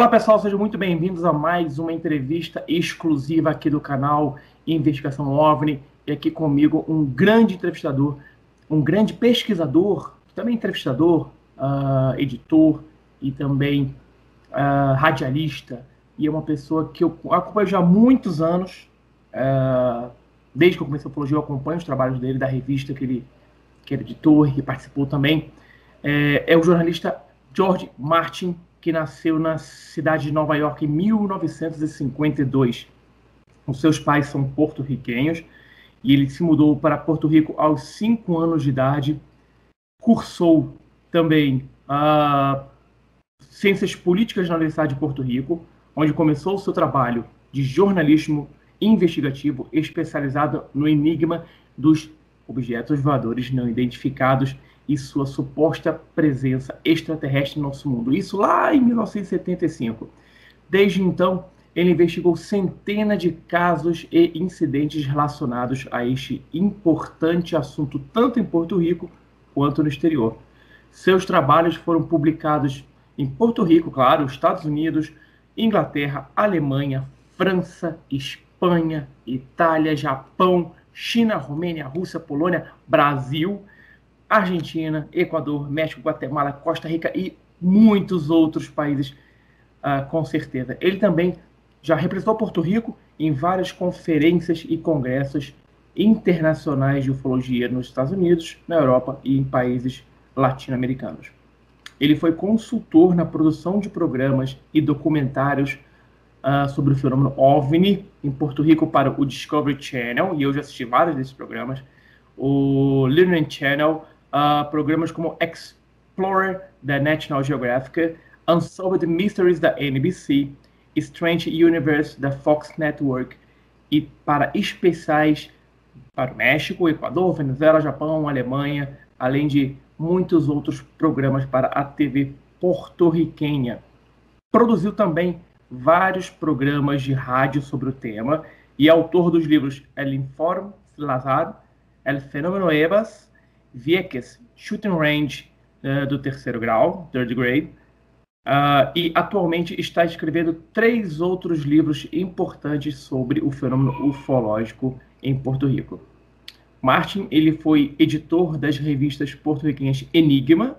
Olá pessoal, sejam muito bem-vindos a mais uma entrevista exclusiva aqui do canal Investigação OVNI. E aqui comigo um grande entrevistador, um grande pesquisador, também entrevistador, uh, editor e também uh, radialista. E é uma pessoa que eu acompanho já há muitos anos. Uh, desde que eu comecei a ufologia, eu acompanho os trabalhos dele, da revista que ele, que ele editou e participou também. É, é o jornalista George Martin que nasceu na cidade de Nova York em 1952. Os seus pais são porto-riquenhos e ele se mudou para Porto Rico aos 5 anos de idade. Cursou também uh, Ciências Políticas na Universidade de Porto Rico, onde começou o seu trabalho de jornalismo investigativo especializado no enigma dos objetos voadores não identificados e sua suposta presença extraterrestre no nosso mundo. Isso lá em 1975. Desde então, ele investigou centenas de casos e incidentes relacionados a este importante assunto, tanto em Porto Rico quanto no exterior. Seus trabalhos foram publicados em Porto Rico, claro, Estados Unidos, Inglaterra, Alemanha, França, Espanha, Itália, Japão, China, Romênia, Rússia, Polônia, Brasil Argentina, Equador, México, Guatemala, Costa Rica e muitos outros países, uh, com certeza. Ele também já representou Porto Rico em várias conferências e congressos internacionais de ufologia nos Estados Unidos, na Europa e em países latino-americanos. Ele foi consultor na produção de programas e documentários uh, sobre o fenômeno OVNI em Porto Rico para o Discovery Channel, e eu já assisti vários desses programas, o Learning Channel, uh, programas como Explorer da National Geographic, Unsolved Mysteries da NBC, Strange Universe da Fox Network e para especiais para o México, Equador, Venezuela, Japão, Alemanha, além de muitos outros programas para a TV porto-riquenha. Produziu também vários programas de rádio sobre o tema e é autor dos livros El Informe Lazar, El Fenômeno Evas Vieques Shooting Range uh, do terceiro grau, third grade, uh, e atualmente está escrevendo três outros livros importantes sobre o fenômeno ufológico em Porto Rico. Martin ele foi editor das revistas porto-riquenhas Enigma,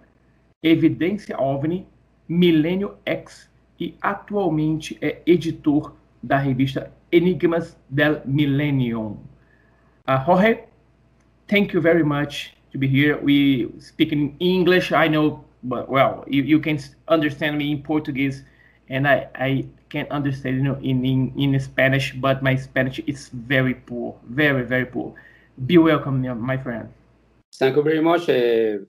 Evidência OVNI, Milênio X e atualmente é editor da revista Enigmas del Millennium. Uh, Jorge, thank you very much to be here. We speak in English. I know, but well, you, you can understand me in Portuguese, and I, I can understand you know in, in in Spanish, but my Spanish is very poor, very very poor. Be welcome, my friend. Thank you very much, uh,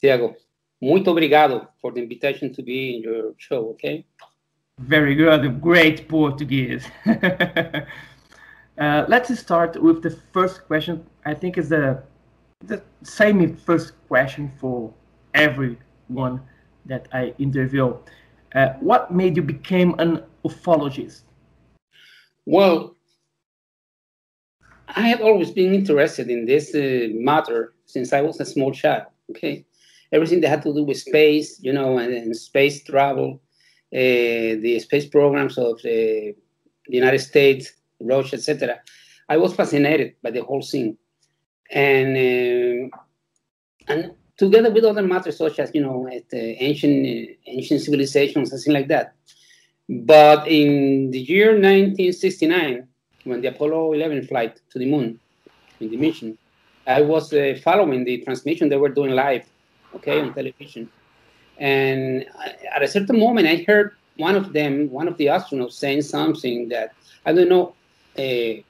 Tiago. Muito obrigado for the invitation to be in your show. Okay. Very good. Great Portuguese. uh, let's start with the first question. I think is the the same first question for everyone that I interview. Uh, what made you become an ufologist? Well, I have always been interested in this uh, matter since I was a small child. Okay, everything that had to do with space, you know, and, and space travel, uh, the space programs of the United States, Russia, etc. I was fascinated by the whole thing and uh, and together with other matters such as you know at ancient ancient civilizations and things like that. But in the year 1969, when the Apollo 11 flight to the moon, in the mission, I was uh, following the transmission they were doing live, okay, on television. And at a certain moment, I heard one of them, one of the astronauts, saying something that I don't know uh,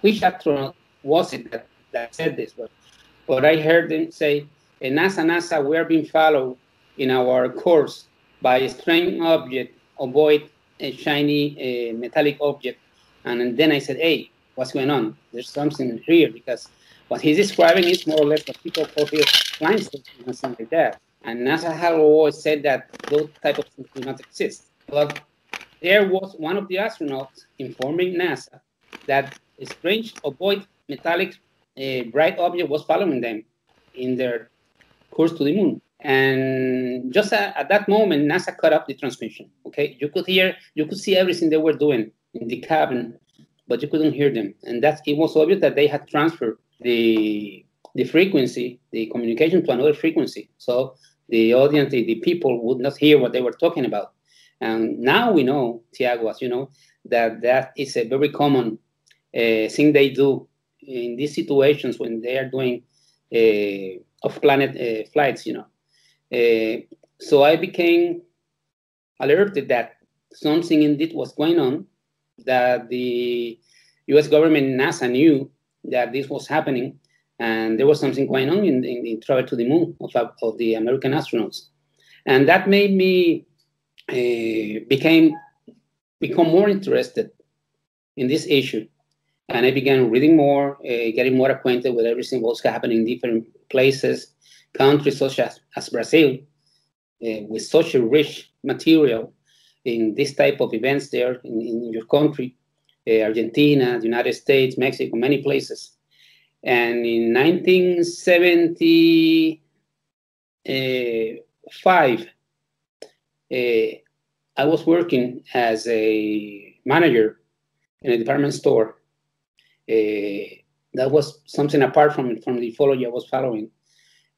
which astronaut was it that that said this, but but I heard them say, NASA, NASA, we are being followed in our course by a strange object, avoid a shiny metallic object. And then I said, hey, what's going on? There's something here because what he's describing is more or less what people call here flying stations and something like that. And NASA has always said that those type of things do not exist. But there was one of the astronauts informing NASA that a strange avoid metallic a bright object was following them in their course to the moon. And just at, at, that moment, NASA cut off the transmission. Okay, you could hear, you could see everything they were doing in the cabin, but you couldn't hear them. And that it was obvious that they had transferred the the frequency, the communication to another frequency. So the audience, the, the people would not hear what they were talking about. And now we know, Tiago, as you know, that that is a very common uh, thing they do in these situations when they are doing uh, off-planet uh, flights, you know. Uh, so I became alerted that something indeed was going on, that the U.S. government NASA knew that this was happening, and there was something going on in, in travel to the moon of, of the American astronauts, and that made me uh, became become more interested in this issue, and I began reading more, uh, getting more acquainted with everything that was happening in different places, countries such as, as Brazil, uh, with such a rich material in this type of events there in, in your country, uh, Argentina, the United States, Mexico, many places. And in 1975, uh, I was working as a manager in a department store. Uh, that was something apart from, from the ufology I was following.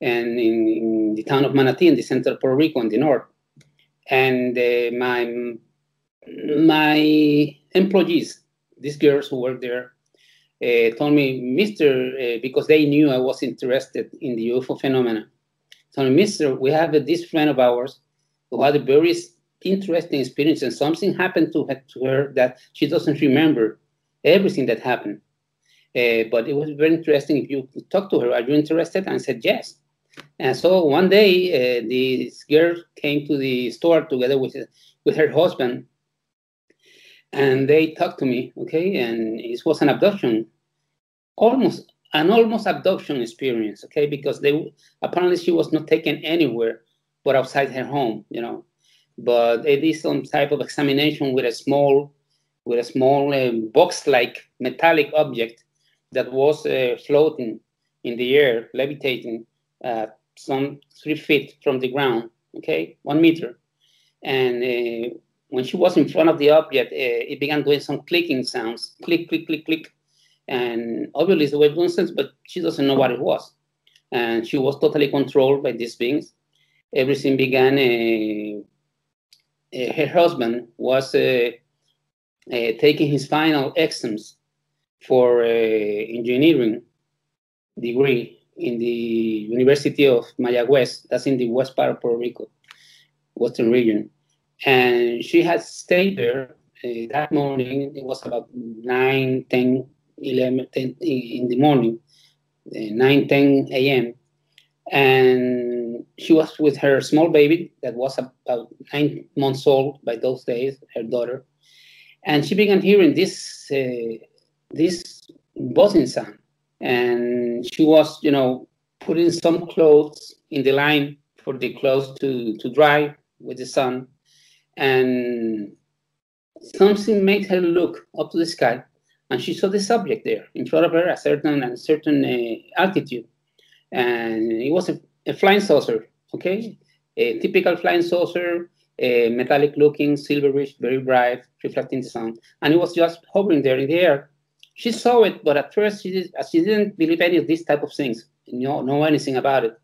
And in, in, the town of Manatí, in the center of Puerto Rico, in the north. And uh, my, my employees, these girls who worked there, uh, told me, Mister, uh, because they knew I was interested in the UFO phenomena, told me, Mister, we have this friend of ours who had a very interesting experience, and something happened to her, to her that she doesn't remember everything that happened. Uh, but it was very interesting if you talk to her. Are you interested? And I said yes. And so one day, uh, this girl came to the store together with with her husband, and they talked to me. Okay, and it was an abduction, almost an almost abduction experience. Okay, because they apparently she was not taken anywhere but outside her home. You know, but it is some type of examination with a small with a small uh, box-like metallic object that was uh, floating in the air, levitating uh, some three feet from the ground, okay, one meter. And uh, when she was in front of the object, uh, it began doing some clicking sounds, click, click, click, click. And obviously it was doing but she doesn't know what it was. And she was totally controlled by these beings. Everything began uh, uh, her husband was taking his final exams for engineering degree in the University of Mayagüez, that's in the west part of Puerto Rico, western region. And she had stayed there uh, that morning. It was about 9, 10, 11, 10 in the morning, uh, 9, 10 a.m. And she was with her small baby that was about nine months old by those days, her daughter. And she began hearing this, uh, this sound. And she was, you know, putting some clothes in the line for the clothes to, to dry with the sun. And something made her look up to the sky. And she saw the subject there in front of her at certain, a certain uh, altitude and it was a, a flying saucer, okay? A typical flying saucer, a metallic looking, silverish, very bright, reflecting the sun. And it was just hovering there in the air. She saw it, but at first she, did, she didn't believe any of these type of things, you know, know anything about it.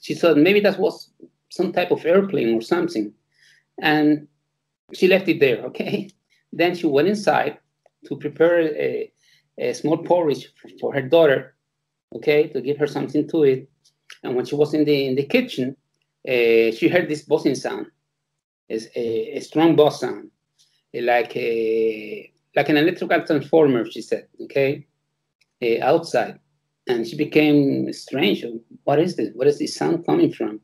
She thought maybe that was some type of airplane or something. And she left it there, okay? Then she went inside to prepare a, a small porridge for her daughter okay, to give her something to eat. And when she was in the in the kitchen, uh, she heard this buzzing sound. It's a, a strong buzz sound, like a like an electrical transformer. She said, okay, uh, outside, and she became strange. What is this? What is this sound coming from?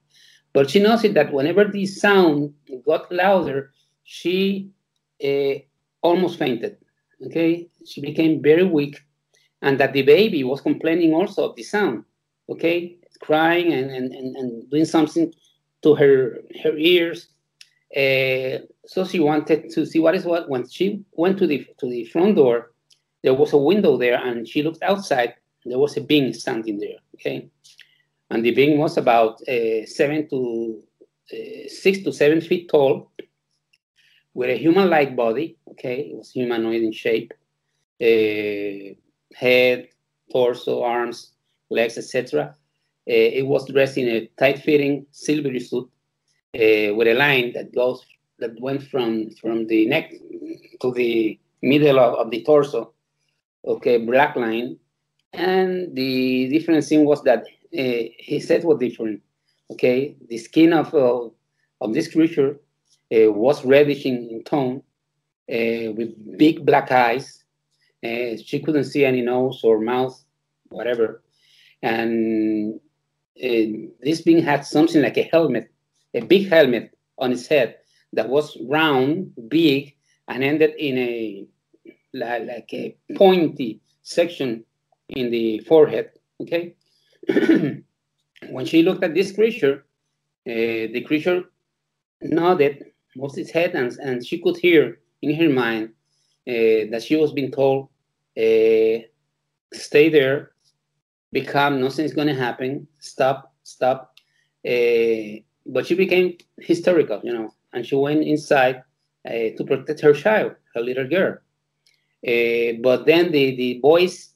But she noticed that whenever the sound got louder, she uh, almost fainted. Okay, she became very weak and that the baby was complaining also of the sound, okay, crying and, and, and, and doing something to her her ears. Uh, so she wanted to see what is what. When she went to the to the front door, there was a window there, and she looked outside. There was a being standing there. Okay, and the being was about uh, seven to uh, six to seven feet tall, with a human-like body. Okay, it was humanoid in shape, uh, head, torso, arms, legs, etc. Uh, it was dressed in a tight-fitting silvery suit uh, with a line that goes that went from from the neck to the middle of, of the torso. Okay, black line, and the different thing was that uh, his head was different. Okay, the skin of uh, of this creature uh, was reddish in, tone, uh, with big black eyes. She couldn't see any nose or mouth, whatever, and this being had something like a helmet, a big helmet on his head that was round, big, and ended in a like a pointy section in the forehead. Okay. when she looked at this creature, uh, the creature nodded, moved its head, and, and she could hear in her mind uh, that she was being told, uh, "Stay there, be calm. Nothing's going to happen. Stop, stop." But she became hysterical, you know, and she went inside uh, to protect her child, her little girl. Uh, but then the the voice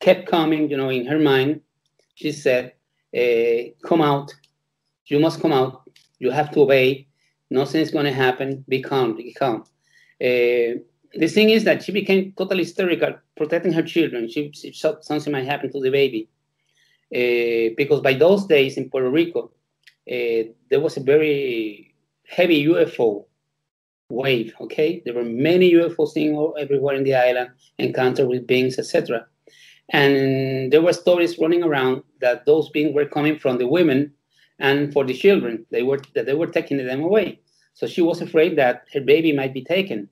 kept coming, you know, in her mind. She said, uh, "Come out. You must come out. You have to obey. Nothing's going to happen. Be calm. Be calm." Uh, the thing is that she became totally hysterical, protecting her children. She, she thought something might happen to the baby. Uh, because by those days in Puerto Rico, uh, there was a very heavy UFO wave. Okay, there were many UFOs seen everywhere in the island, encounter with beings, etc. And there were stories running around that those beings were coming from the women and for the children. They were that they were taking them away. So she was afraid that her baby might be taken,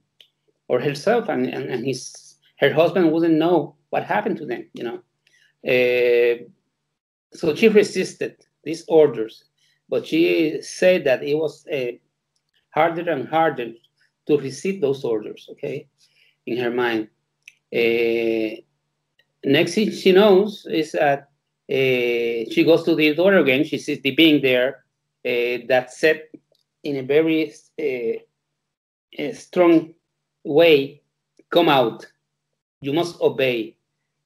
or herself, and, and, and his her husband wouldn't know what happened to them. You know, uh, so she resisted these orders, but she said that it was uh, harder and harder to resist those orders. Okay, in her mind. Uh, next thing she knows is that uh, she goes to the door again. She sees the being there uh, that said in a very uh, strong way, "Come out. You must obey."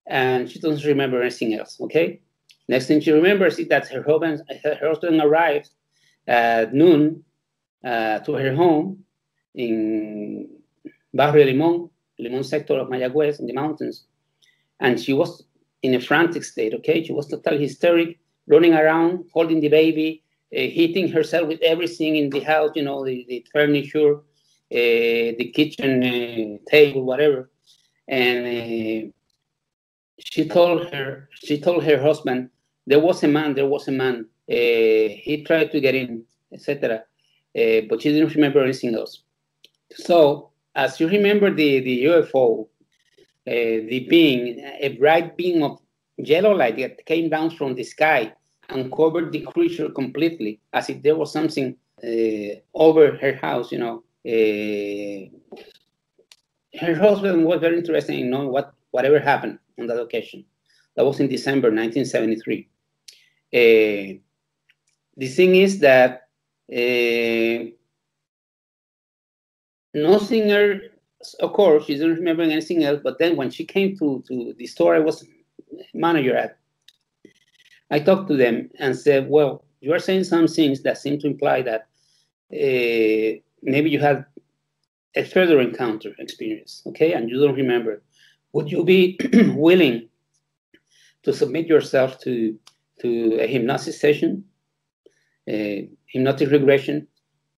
And she doesn't remember anything else. Okay. Next thing she remembers is that her husband, her husband arrived at noon uh, to her home in Barrio Limón, Limón sector of Mayagüez in the mountains and she was in a frantic state. Okay, she was totally hysteric, running around, holding the baby, uh, hitting herself with everything in the house. You know, the, the furniture, uh, the kitchen uh, table, whatever. And uh, she told her, she told her husband, there was a man, there was a man. Uh, he tried to get in, etc. Uh, but she didn't remember anything else. So, as you remember the, the UFO, uh, the being, a bright beam of yellow light that came down from the sky and covered the creature completely, as if there was something over her house, you know. Her husband was very interested in knowing what whatever happened on that occasion. That was in December 1973. Uh, the thing is that uh, no singer of course, she didn't remember anything else. But then when she came to, to the store I was manager at, I talked to them and said, well, you are saying some things that seem to imply that uh, maybe you had a further encounter experience, okay, and you don't remember. Would you be willing to submit yourself to, to a hypnosis session, a hypnotic regression?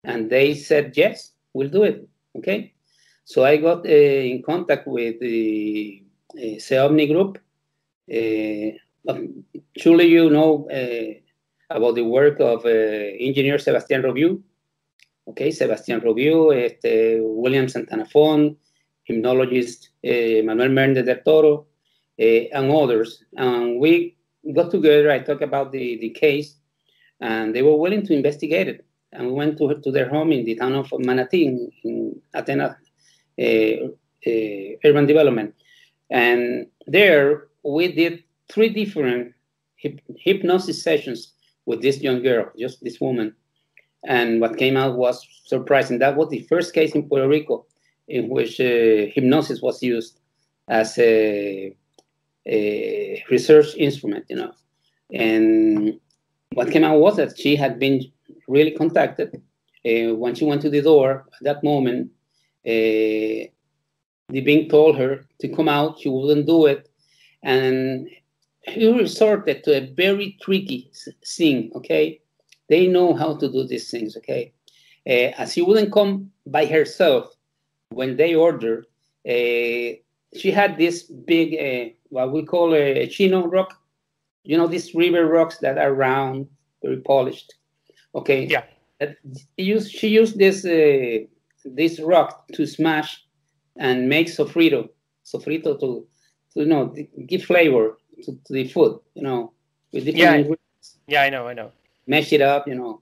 And they said, yes, we'll do it, okay? So I got uh, in contact with the uh, CEOMNI group. Uh, um, surely you know uh, about the work of uh, engineer Sebastian Robiou. Okay, Sebastian Robiou, este, William Santana Font, uh, Manuel Méndez del Toro, and others. And we got together, I talked about the, the case, and they were willing to investigate it. And we went to, to their home in the town of Manatí in, in Atenas, uh, uh, urban development. And there we did three different hypnosis sessions with this young girl, just this woman. And what came out was surprising. That was the first case in Puerto Rico in which uh, hypnosis was used as a, a research instrument, you know. And what came out was that she had been really contacted. Uh, when she went to the door, at that moment, uh, the being told her to come out. She wouldn't do it. And he resorted to a very tricky thing, okay? They know how to do these things, okay? Uh, as she wouldn't come by herself when they ordered, uh, she had this big, uh, what we call a chino rock. You know, these river rocks that are round, very polished. Okay. Yeah. Used, she used this uh, this rock to smash and make sofrito, sofrito to, to you know give flavor to, to the food, you know, with different yeah. ingredients. Yeah, I know, I know. Mash it up, you know.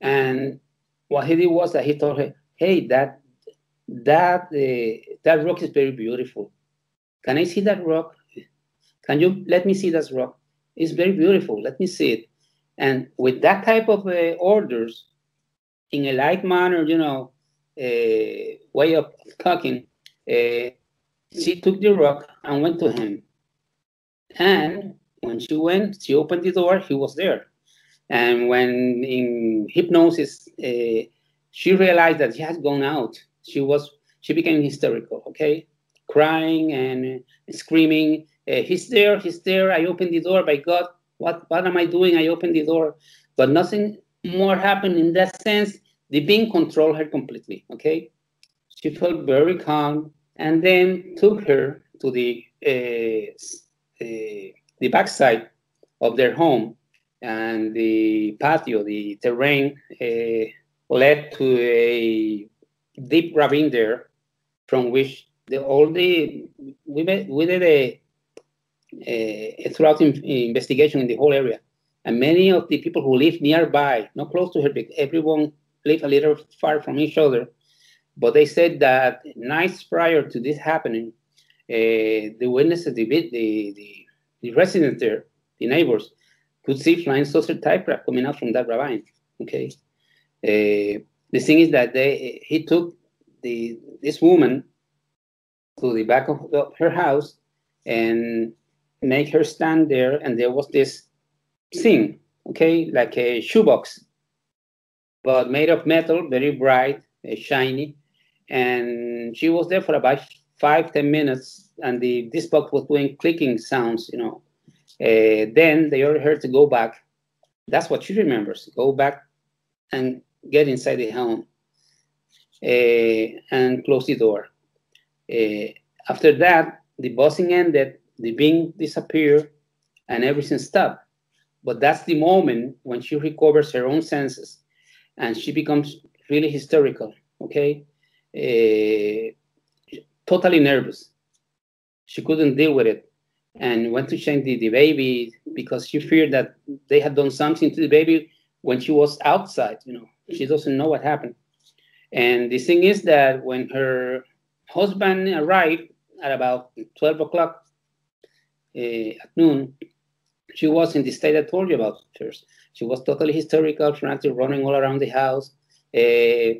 And what he did was that he told her, "Hey, that that uh, that rock is very beautiful. Can I see that rock? Can you let me see that rock? It's very beautiful. Let me see it." And with that type of uh, orders, in a light manner, you know, uh, way of talking, uh, she took the rock and went to him. And when she went, she opened the door, he was there. And when in hypnosis, uh, she realized that he had gone out. She was, she became hysterical, okay? Crying and screaming, uh, he's there, he's there. I opened the door, by God, what, what am I doing? I opened the door. But nothing more happened in that sense the being controlled her completely. Okay, she felt very calm, and then took her to the uh, uh, the backside of their home, and the patio, the terrain uh, led to a deep ravine there, from which the all the we made, we did a, a, a throughout in, investigation in the whole area, and many of the people who live nearby, not close to her, but everyone live a little far from each other. But they said that nights prior to this happening, uh, the witnesses, the, the, the, the residents there, the neighbors, could see flying saucer type coming out from that ravine. Okay. Uh, the thing is that they he took the this woman to the back of the, her house and make her stand there, and there was this thing, okay, like a shoebox but made of metal, very bright, uh, shiny. And she was there for about five, ten minutes, and the this box was doing clicking sounds, you know. Uh, then they ordered her to go back. That's what she remembers. Go back and get inside the home uh, and close the door. Uh, after that, the buzzing ended, the being disappeared, and everything stopped. But that's the moment when she recovers her own senses and she becomes really hysterical, okay? Uh, totally nervous. She couldn't deal with it and went to change the, the baby because she feared that they had done something to the baby when she was outside, you know. She doesn't know what happened. And the thing is that when her husband arrived at about 12 o'clock uh, at noon, she was in the state I told you about first. She was totally hysterical, frantic, running all around the house, uh,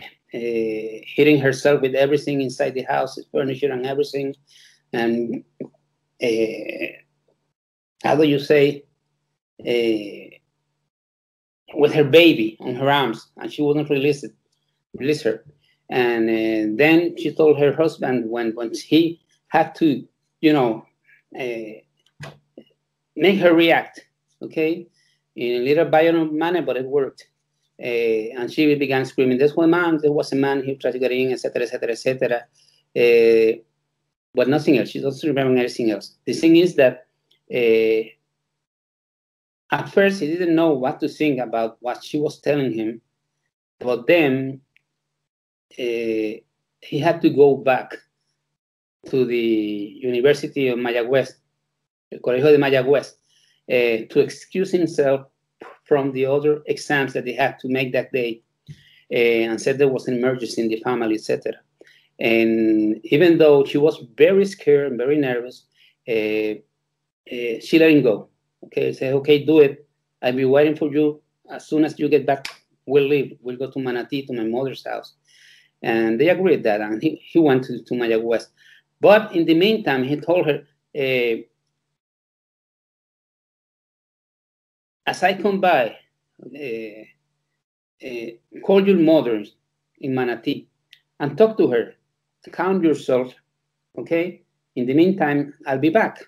uh, hitting herself with everything inside the house, furniture and everything. And how do you say, with her baby on her arms, and she wouldn't release it, release her. And uh, then she told her husband when when he had to, you know, uh, make her react, okay, in a little violent manner, but it worked. Uh, and she began screaming, "There's one man. There was a man. He tried to get in, etc., etc., etc." But nothing else. She doesn't remember anything else. The thing is that uh, at first he didn't know what to think about what she was telling him, but then uh, he had to go back to the University of Mayagüez, the Colegio de Mayagüez, uh, to excuse himself from the other exams that they had to make that day uh, and said there was an emergency in the family, etc. And even though she was very scared and very nervous, uh, uh, she let him go. Okay, say, okay, do it. I'll be waiting for you. As soon as you get back, we'll leave. We'll go to Manatí, to my mother's house. And they agreed that, and he, he went to, to Mayagüez. But in the meantime, he told her, uh, as I come by, uh, uh, call your mother in Manatí and talk to her. Count yourself, okay? In the meantime, I'll be back.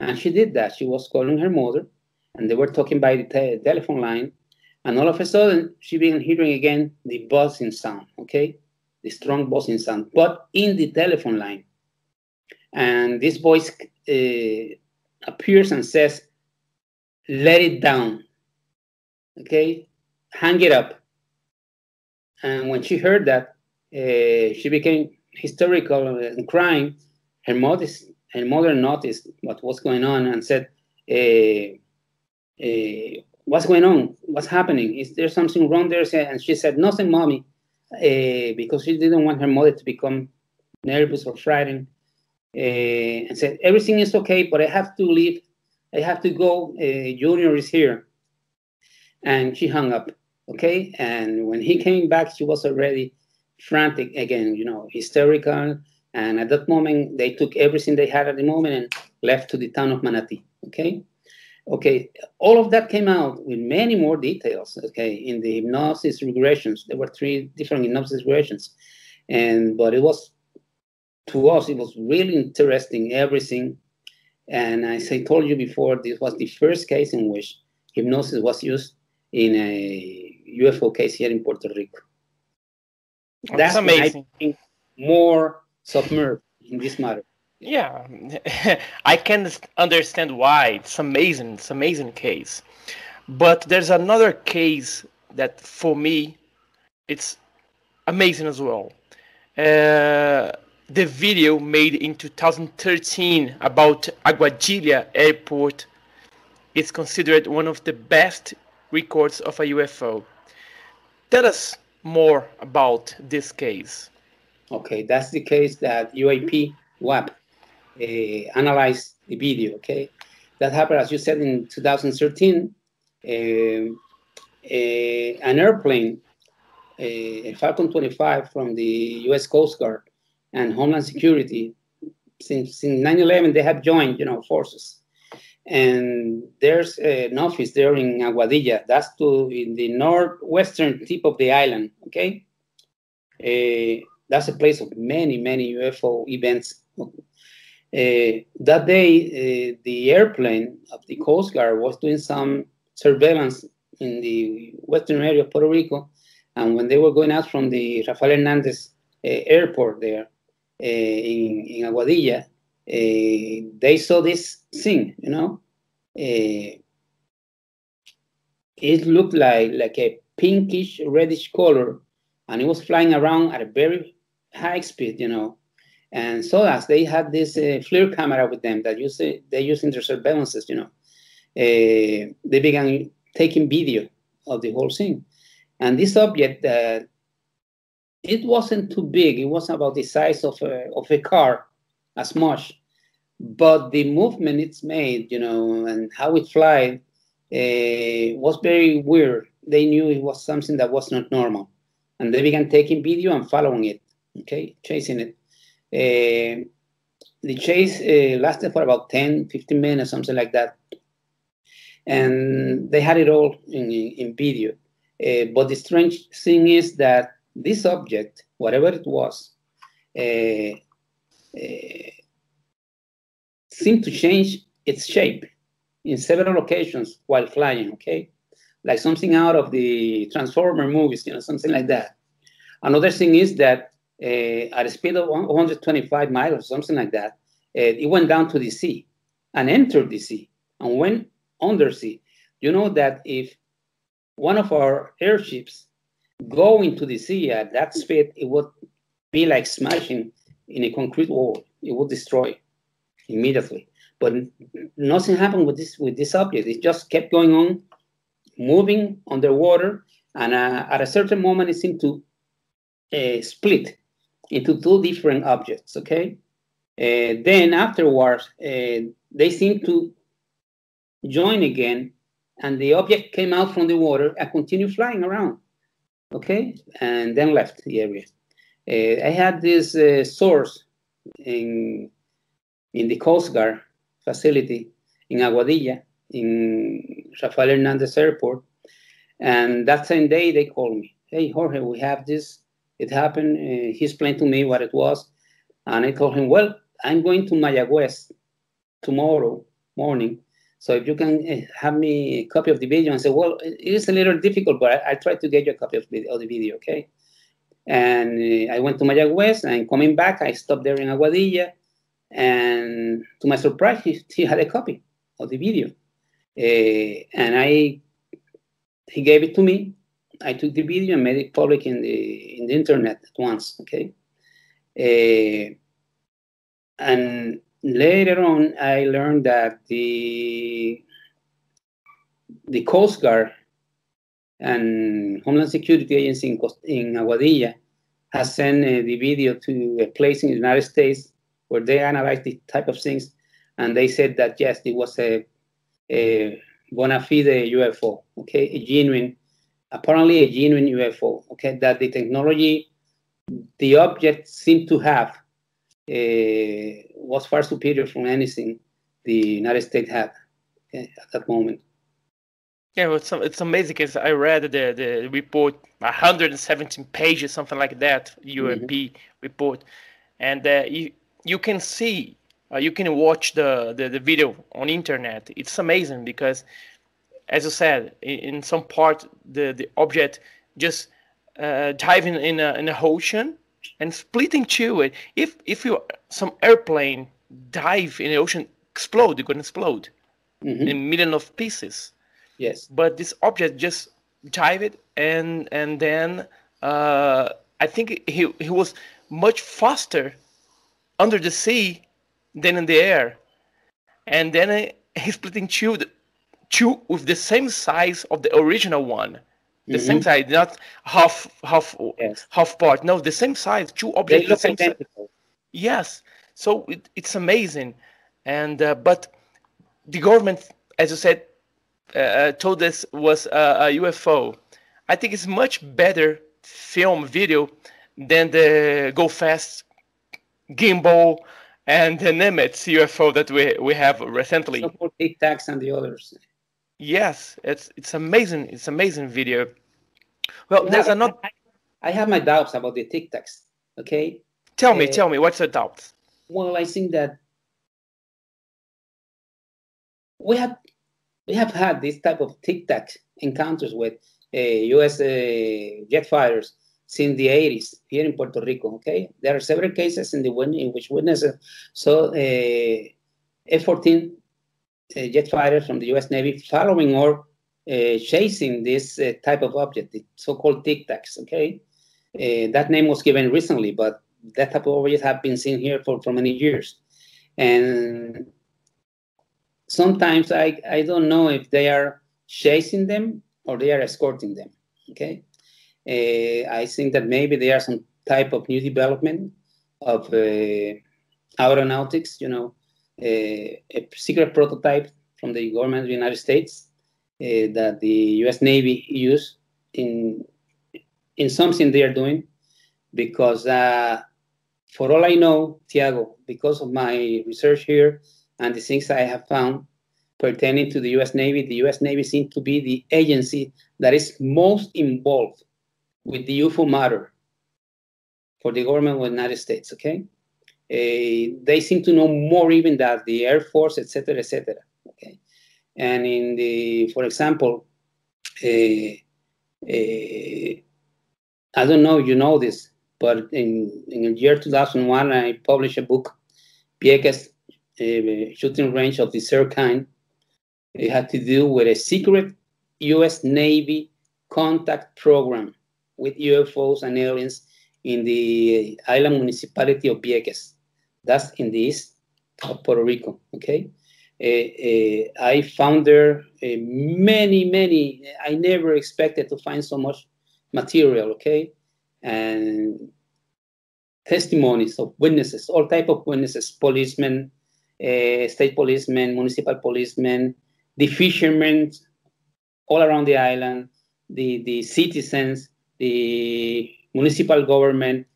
And she did that. She was calling her mother, and they were talking by the te telephone line. And all of a sudden, she began hearing again the buzzing sound, okay? The strong buzzing sound, but in the telephone line. And this voice uh, appears and says, let it down, okay? Hang it up. And when she heard that, uh, she became hysterical and crying. Her mother, her mother noticed what was going on and said, uh, uh, "What's going on? What's happening? Is there something wrong there?" And she said, "Nothing, mommy," Uh, because she didn't want her mother to become nervous or frightened. Uh, and said, "Everything is okay, but I have to leave. I have to go. Uh, Junior is here." And she hung up. Okay, and when he came back, she was already frantic again, you know, hysterical. And at that moment, they took everything they had at the moment and left to the town of Manatí. Okay. Okay. All of that came out with many more details. Okay. In the hypnosis regressions, there were three different hypnosis regressions. And, but it was, to us, it was really interesting, everything. And as I told you before, this was the first case in which hypnosis was used in a UFO case here in Puerto Rico. That's, That's amazing. more submerged in this matter. Yeah, I can understand why. It's amazing. It's amazing case. But there's another case that for me, it's amazing as well. Uh, the video made in 2013 about Aguadilla Airport is considered one of the best records of a UFO. Tell us more about this case. Okay, that's the case that UAP WAP uh, analyzed the video. Okay, that happened as you said in 2013. Uh, uh, an airplane, a Falcon 25 from the U.S. Coast Guard and Homeland Security, since, since 9/11 they have joined, you know, forces and there's an office there in Aguadilla. That's to in the northwestern tip of the island. Okay, uh, that's a place of many many UFO events. Uh, that day, uh, the airplane of the Coast Guard was doing some surveillance in the western area of Puerto Rico, and when they were going out from the Rafael Hernandez airport there in, in Aguadilla, uh, they saw this thing, you know. Uh, it looked like like a pinkish reddish color, and it was flying around at a very high speed, you know. And so as they had this uh, FLIR camera with them that use they use in their surveillances, you know, uh, they began taking video of the whole thing. And this object, uh, it wasn't too big. It was about the size of a, of a car, as much but the movement it's made, you know, and how it flies uh, was very weird. They knew it was something that was not normal, and they began taking video and following it, okay, chasing it. Uh, the chase uh, lasted for about 10, 15 minutes, something like that. And they had it all in, in video. Uh, but the strange thing is that this object, whatever it was, seemed to change its shape in several occasions while flying, okay? Like something out of the Transformer movies, you know, something like that. Another thing is that at a speed of 125 miles or something like that, uh, it went down to the sea and entered the sea and went under sea. You know that if one of our airships go into the sea at that speed, it would be like smashing in a concrete wall. It would destroy immediately. But nothing happened with this with this object. It just kept going on, moving underwater, and uh, at a certain moment, it seemed to uh, split into two different objects. Okay. Uh, then afterwards, uh, they seem to join again, and the object came out from the water and continued flying around. Okay, and then left the area. Uh, I had this uh, source in in the Coast Guard facility in Aguadilla, in Rafael Hernandez Airport, and that same day they called me. Hey Jorge, we have this. It happened. Uh, he explained to me what it was, and I told him, well, I'm going to Mayagüez tomorrow morning. So if you can eh, have me a copy of the video and say, well, it is a little difficult, but I, I try to get you a copy of, of the video, okay? And uh, I went to Mayagüez, and coming back, I stopped there in Aguadilla, and to my surprise, he, he had a copy of the video. Uh, and I, he gave it to me. I took the video and made it public in the in the internet at once. Okay, uh, and later on, I learned that the the Coast Guard and Homeland Security Agency in, in Aguadilla has sent uh, the video to a place in the United States where they analyzed the type of things, and they said that yes, it was a, a bona fide UFO, okay, a genuine, apparently a genuine UFO, okay, that the technology, the object seemed to have uh, was far superior from anything the United States had okay, at that moment. Yeah, it's, it's amazing because I read the, the report, 117 pages, something like that, UAP mm-hmm. report. And uh, you, you can see, uh, you can watch the, the, the, video on internet. It's amazing because, as you said, in, some part, the, the object just uh, diving in a, in a ocean and splitting two. If if you some airplane dive in the ocean, explode, you're gonna explode mm-hmm. in million of pieces. Yes. But this object just dive it and and then uh, I think he he was much faster under the sea than in the air, and then uh, he split in two, two with the same size of the original one the mm-hmm. same size, not half half yes. half part. No, the same size, two objects. They look the identical. Size. Yes, so it, it's amazing, and uh, but the government, as you said, uh, uh told us was a, a UFO. I think it's much better film video than the Go Fast gimbal and the Nimitz UFO that we we have recently. So Tacs and the others. Yes, it's it's amazing. It's amazing video. Well, there's another. I, I have my doubts about the Tic Tacs. Okay. Tell me, uh, tell me, what's the doubt? Well, I think that we have we have had this type of Tic Tac encounters with uh, U.S. Uh, jet fighters since the 80s here in Puerto Rico. Okay, there are several cases in the in which witnesses saw uh, F-14 uh, jet fighters from the U.S. Navy following or uh, chasing this uh, type of object, the so-called Tic Tacs. Okay, uh, that name was given recently, but that type of objects have been seen here for, for many years, and sometimes I I don't know if they are chasing them or they are escorting them. Okay, uh, I think that maybe there are some type of new development of uh, aeronautics. You know, a secret prototype from the government of the United States uh, that the U.S. Navy use in in something they are doing, because uh, for all I know, Tiago, because of my research here and the things I have found pertaining to the U.S. Navy, the U.S. Navy seems to be the agency that is most involved with the UFO matter for the government of the United States. Okay, uh, they seem to know more even than the Air Force, etc., etc. Okay, and in the, for example, uh, uh, I don't know you know this, but in in the year 2001, I published a book, Vieques uh, Shooting Range of the Kind. It had to do with a secret U.S. Navy contact program with UFOs and aliens in the island municipality of Vieques. That's in the east of Puerto Rico, okay? Uh, I found there uh, many, many, I never expected to find so much material, okay? And testimonies of witnesses, all type of witnesses, policemen, state policemen, municipal policemen, the fishermen all around the island, the, the citizens, the municipal government,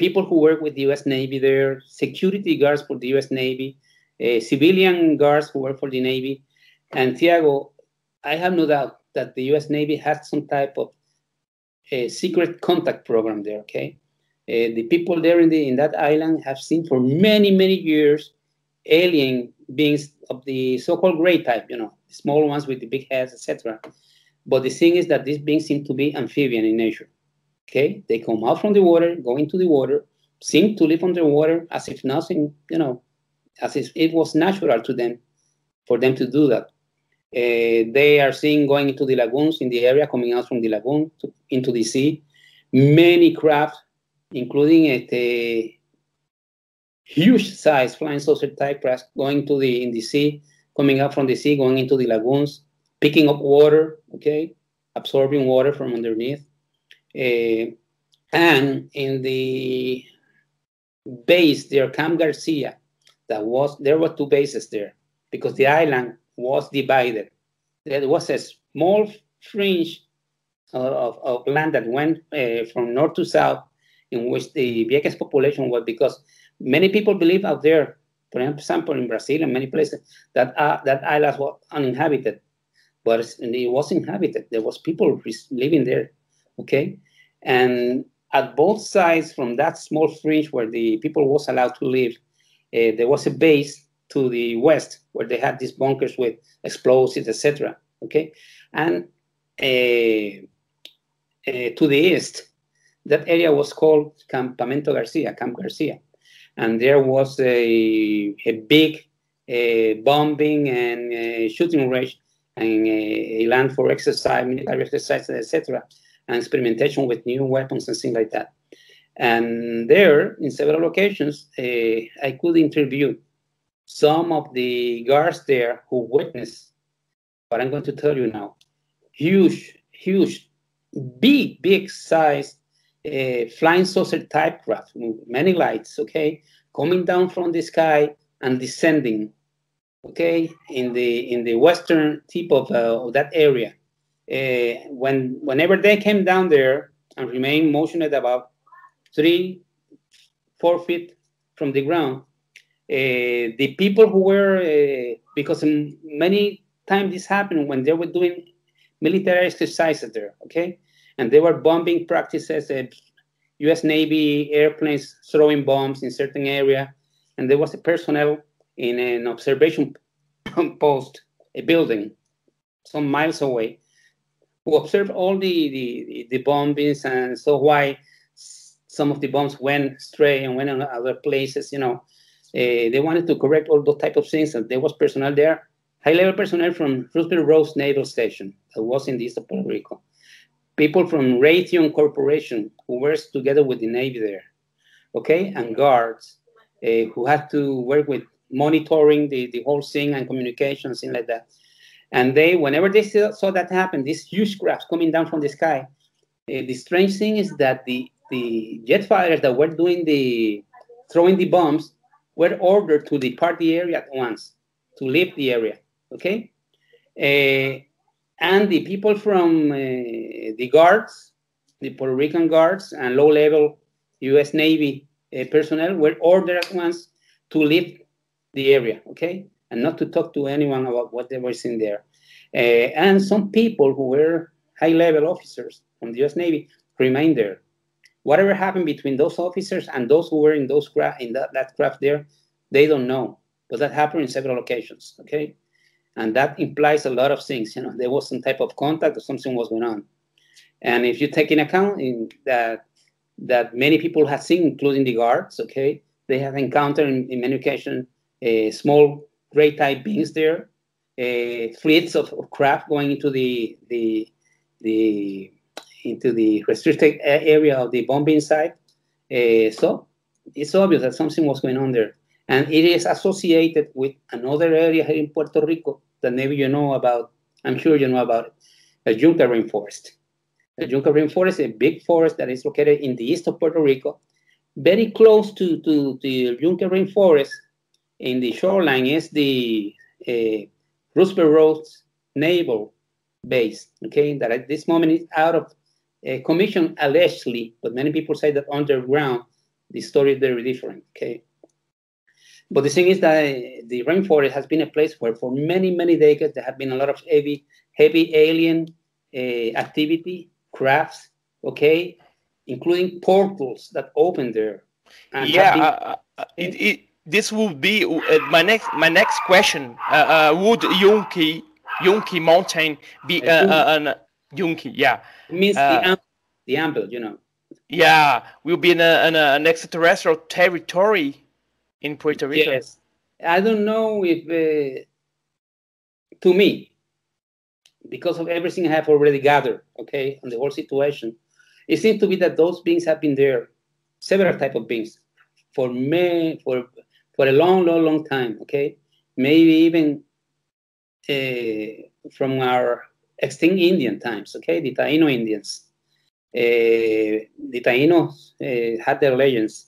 people who work with the U.S. Navy there, security guards for the U.S. Navy, uh, civilian guards who work for the Navy. And Tiago, I have no doubt that the U.S. Navy has some type of uh, secret contact program there. Okay, uh, the people there in the in that island have seen for many many years alien beings of the so-called gray type. You know, small ones with the big heads, etc. But the thing is that these beings seem to be amphibian in nature. Okay, they come out from the water, go into the water, seem to live underwater as if nothing, you know, as if it was natural to them for them to do that. Uh, they are seen going into the lagoons in the area, coming out from the lagoon to, into the sea. Many craft, including a, huge size flying saucer type craft, going to the in the sea, coming up from the sea, going into the lagoons, picking up water, okay, absorbing water from underneath. Uh, and in the base there, Camp Garcia, that was there were two bases there because the island was divided. There was a small fringe of, of land that went uh, from north to south, in which the Vieques population was because many people believe out there, for example, in Brazil and many places, that uh, that island was uninhabited, but it was inhabited. There was people living there, okay, and at both sides from that small fringe where the people was allowed to live, uh, there was a base to the west where they had these bunkers with explosives, etc. Okay, and uh, uh, to the east, that area was called Campamento Garcia, Camp Garcia, and there was a, a big bombing and shooting range and a land for exercise, military exercise, etc., and experimentation with new weapons and things like that. And there, in several occasions, uh, I could interview some of the guards there who witnessed what I'm going to tell you now. Huge, huge, big, big size uh, flying saucer type craft, many lights, okay, coming down from the sky and descending, okay, in the in the western tip of, uh, of that area. Uh, when whenever they came down there and remained motioned about three, four feet from the ground, uh, the people who were, uh, because many times this happened when they were doing military exercises there, okay? And they were bombing practices, uh, US Navy airplanes throwing bombs in certain area. And there was a personnel in an observation post, a building some miles away, who observed all the, the, the bombings and saw why some of the bombs went stray and went in other places, you know. Uh, they wanted to correct all those type of things, and there was personnel there, high-level personnel from Roosevelt Roads Naval Station that was in the east of Puerto Rico. People from Raytheon Corporation who works together with the Navy there, okay, and guards uh, who had to work with monitoring the, the whole thing and communications, things like that. And they, whenever they saw that happen, these huge crafts coming down from the sky, uh, the strange thing is that the the jet fighters that were doing the throwing the bombs were ordered to depart the area at once, to leave the area, okay? Uh, and the people from uh, the guards, the Puerto Rican guards and low-level U.S. Navy personnel were ordered at once to leave the area, okay? And not to talk to anyone about what they were seeing there. Uh, and some people who were high-level officers from the U.S. Navy remained there whatever happened between those officers and those who were in those craft in that, that craft there, they don't know. But that happened in several occasions. Okay. And that implies a lot of things. You know, there was some type of contact or something was going on. And if you take in account in that that many people have seen, including the guards, okay, they have encountered in, in many occasions uh, small gray type beings there, uh, fleets of, of craft going into the the the into the restricted area of the bombing site. Uh, so it's obvious that something was going on there. And it is associated with another area here in Puerto Rico that maybe you know about. I'm sure you know about it, the Yunque Rainforest. The Yunque Rainforest is a big forest that is located in the east of Puerto Rico, very close to, to the Yunque Rainforest. In the shoreline is the uh, Roosevelt Roads naval base, okay, that at this moment is out of uh, commission allegedly, but many people say that underground, the story is very different, okay. But the thing is that the rainforest has been a place where for many, many decades there have been a lot of heavy, heavy alien uh, activity, crafts, okay, including portals that open there. yeah, been, uh, uh, it, it, this would be uh, my next my next question. Uh, uh, would Yunque Yunque Mountain be an Yunque? Yeah, it means the, the ample, you know. Yeah, will be in, a, in a, an extraterrestrial territory in Puerto Rico. Yes, I don't know if to me because of everything I have already gathered, okay, on the whole situation, it seems to be that those beings have been there, several type of beings, for me for for a long, long, long time. Okay, maybe even uh, from our extinct Indian times. Okay, the Taino Indians. Uh, the Tainos uh, had their legends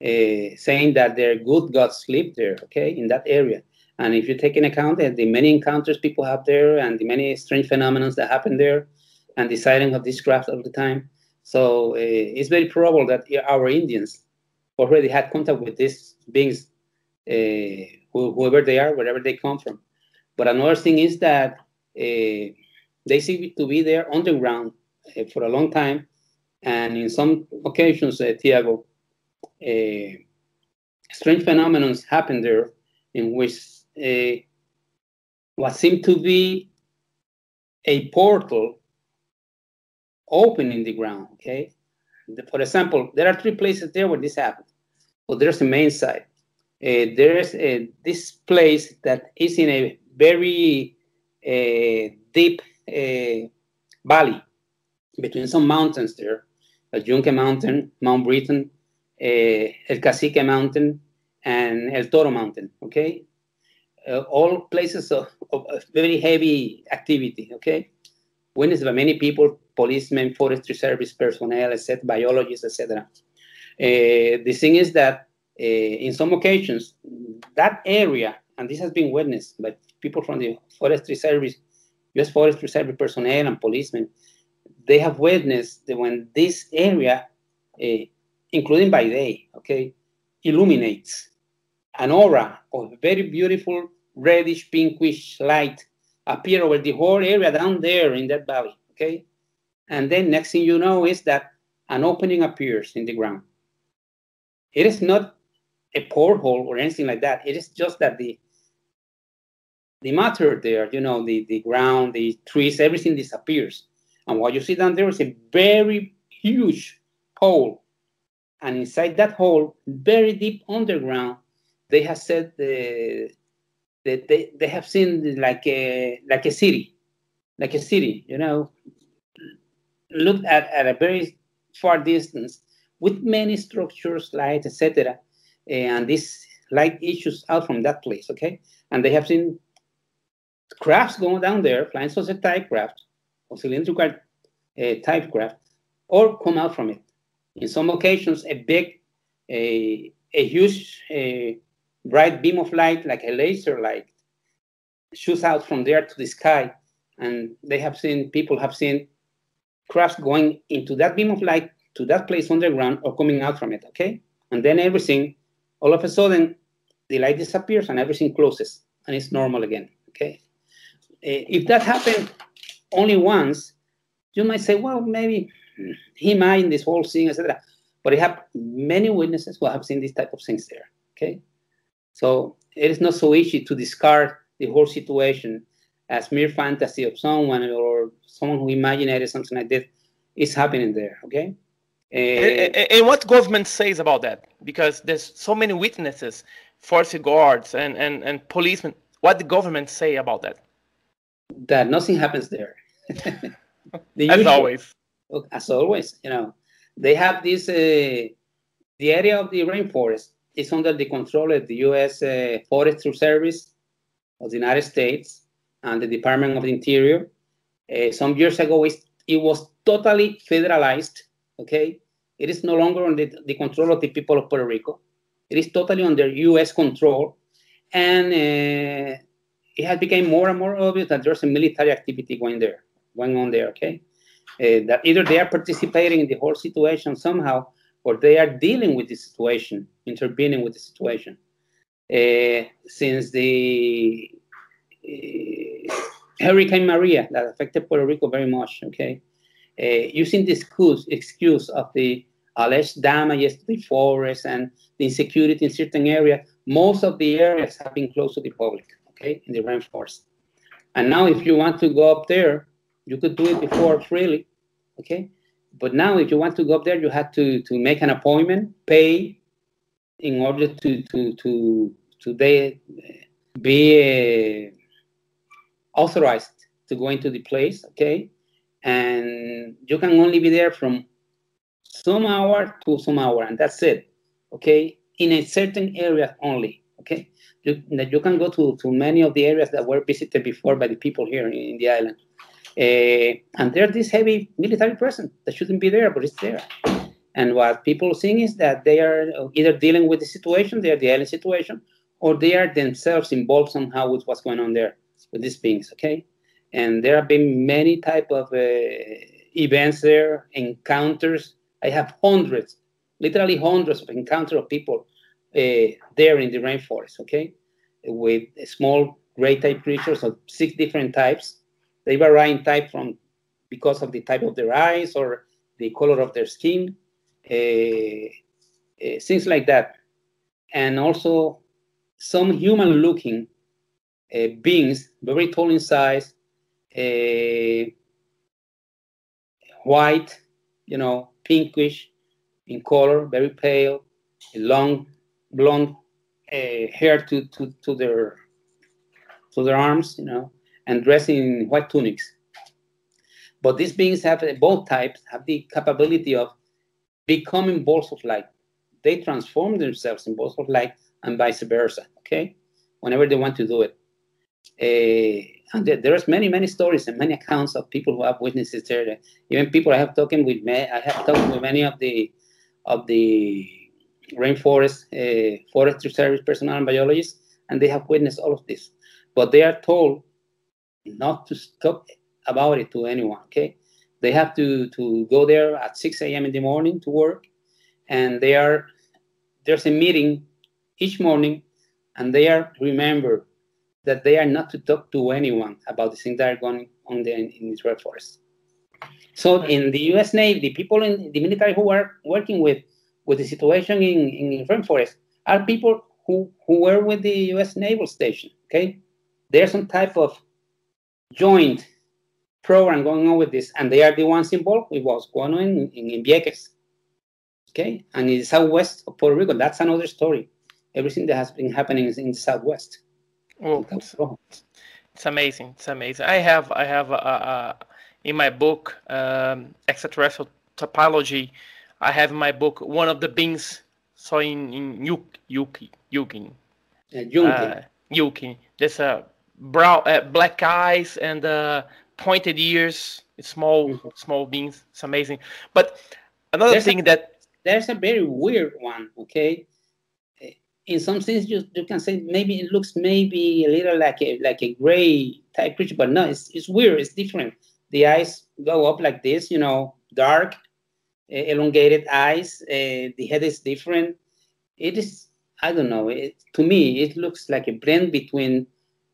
uh, saying that their good gods live there. Okay, in that area. And if you take in account the many encounters people have there and the many strange phenomena that happen there and the sighting of this craft all the time, so uh, it's very probable that our Indians already had contact with these beings, uh, whoever they are, wherever they come from. But another thing is that uh, they seem to be there underground uh, for a long time. And in some occasions, uh, Tiago, uh, strange phenomena happen there in which uh, what seemed to be a portal open in the ground. Okay, for example, there are three places there where this happened. Well, there's the main site. Uh, there's uh, this place that is in a very uh, deep valley between some mountains there, El Yunque Mountain, Mount Britton, uh, El Cacique Mountain, and El Toro Mountain. Okay, uh, all places of, of, very heavy activity, okay? Witnessed by many people, policemen, forestry service personnel, etc., biologists, etc. Uh, the thing is that in some occasions, that area, and this has been witnessed by people from the forestry service, U.S. Forestry Service personnel and policemen, they have witnessed that when this area, uh, including by day, okay, illuminates an aura of very beautiful reddish pinkish light appear over the whole area down there in that valley. Okay. And then next thing you know is that an opening appears in the ground. It is not a porthole or anything like that. It is just that the the matter there, you know, the, the ground, the trees, everything disappears. And what you see down there is a very huge hole. And inside that hole, very deep underground, they have set the uh, they, they, they have seen like a like a city, like a city, you know, looked at at a very far distance with many structures, light, etc. And this light issues out from that place, okay? And they have seen crafts going down there, flying saucer type craft or cylindrical uh, type craft, or come out from it. In some occasions, a big, a, a huge uh, bright beam of light, like a laser light, shoots out from there to the sky. And they have seen, people have seen crafts going into that beam of light to that place underground or coming out from it, okay? And then everything, all of a sudden, the light disappears and everything closes and it's normal again, okay? Eh, if that happened only once, you might say, well, maybe he might this whole thing, etc. But I have many witnesses who have seen these type of things there, okay? So it is not so easy to discard the whole situation as mere fantasy of someone or someone who imagined something like this is happening there. Okay. And, and, what government says about that? Because there's so many witnesses, forest guards and, and, and policemen. What the government say about that? That nothing happens there. the as usual, always. As always, you know, they have this. Uh, the area of the rainforest is under the control of the U.S. Uh, Forestry Service of the United States and the Department of the Interior. Uh, some years ago, it was totally federalized. Okay, it is no longer under the control of the people of Puerto Rico. It is totally under U.S. control, and uh, it has become more and more obvious that there's a military activity going there, going on there. Okay, uh, that either they are participating in the whole situation somehow, or they are dealing with the situation, intervening with the situation. Uh, since the uh, Hurricane Maria that affected Puerto Rico very much, okay, using the excuse, excuse of the alleged damages to the forest and the insecurity in certain areas, most of the areas have been closed to the public, okay, in the rainforest. And now, if you want to go up there, you could do it before freely, okay? But now, if you want to go up there, you have to, to make an appointment, pay in order to to to to be uh, authorized to go into the place, okay? And you can only be there from some hour to some hour, and that's it. Okay, in a certain area only. Okay, you, that you can go to, to many of the areas that were visited before by the people here in, in the island. Uh, and there's this heavy military presence that shouldn't be there, but it's there. And what people think is that they are either dealing with the situation, they are the island situation, or they are themselves involved somehow with what's going on there with these beings. Okay, and there have been many type of uh, events there, encounters I have hundreds, literally hundreds of encounters of people uh, there in the rainforest, okay, with small gray type creatures of six different types. They vary in type from because of the type of their eyes or the color of their skin, uh, uh, things like that. And also some human looking uh, beings, very tall in size, white, you know, pinkish in color, very pale, long blonde uh, hair to, to, to their to their arms, you know, and dressed in white tunics. But these beings have both types have the capability of becoming balls of light. They transform themselves in balls of light and vice versa. Okay, whenever they want to do it. Uh, and there's many, many stories and many accounts of people who have witnesses there. Even people I have talked with, I have talked with many of the of the rainforest uh, forestry service personnel and biologists, and they have witnessed all of this. But they are told not to talk about it to anyone. Okay, they have to to go there at 6 a.m. in the morning to work, and they are there's a meeting each morning, and they are remember that they are not to talk to anyone about the things that are going on there in, in Israel forest. So in the U.S. Navy, the people in the military who are working with with the situation in in rainforest are people who who were with the U.S. Naval Station. Okay, there's some type of joint program going on with this, and they are the ones involved with what's going on in, in, in Vieques. Okay, and in the southwest of Puerto Rico, that's another story. Everything that has been happening is in the southwest. Well, it's, it's amazing. It's amazing. I have I have a, a, in my book um, extraterrestrial topology. I have in my book one of the beings saw in in Yuki Yuki Yuki. Uh, Yuki. There's a brown uh, black eyes and uh, pointed ears. Small mm-hmm. small beings. It's amazing. But another there's thing a, that there's a very weird one. Okay, in some sense you, you can say maybe it looks maybe a little like a like a gray type creature, but no, it's it's weird. It's different. The eyes go up like this, you know, dark, elongated eyes. Uh, the head is different. It is I don't know. It, to me, it looks like a blend between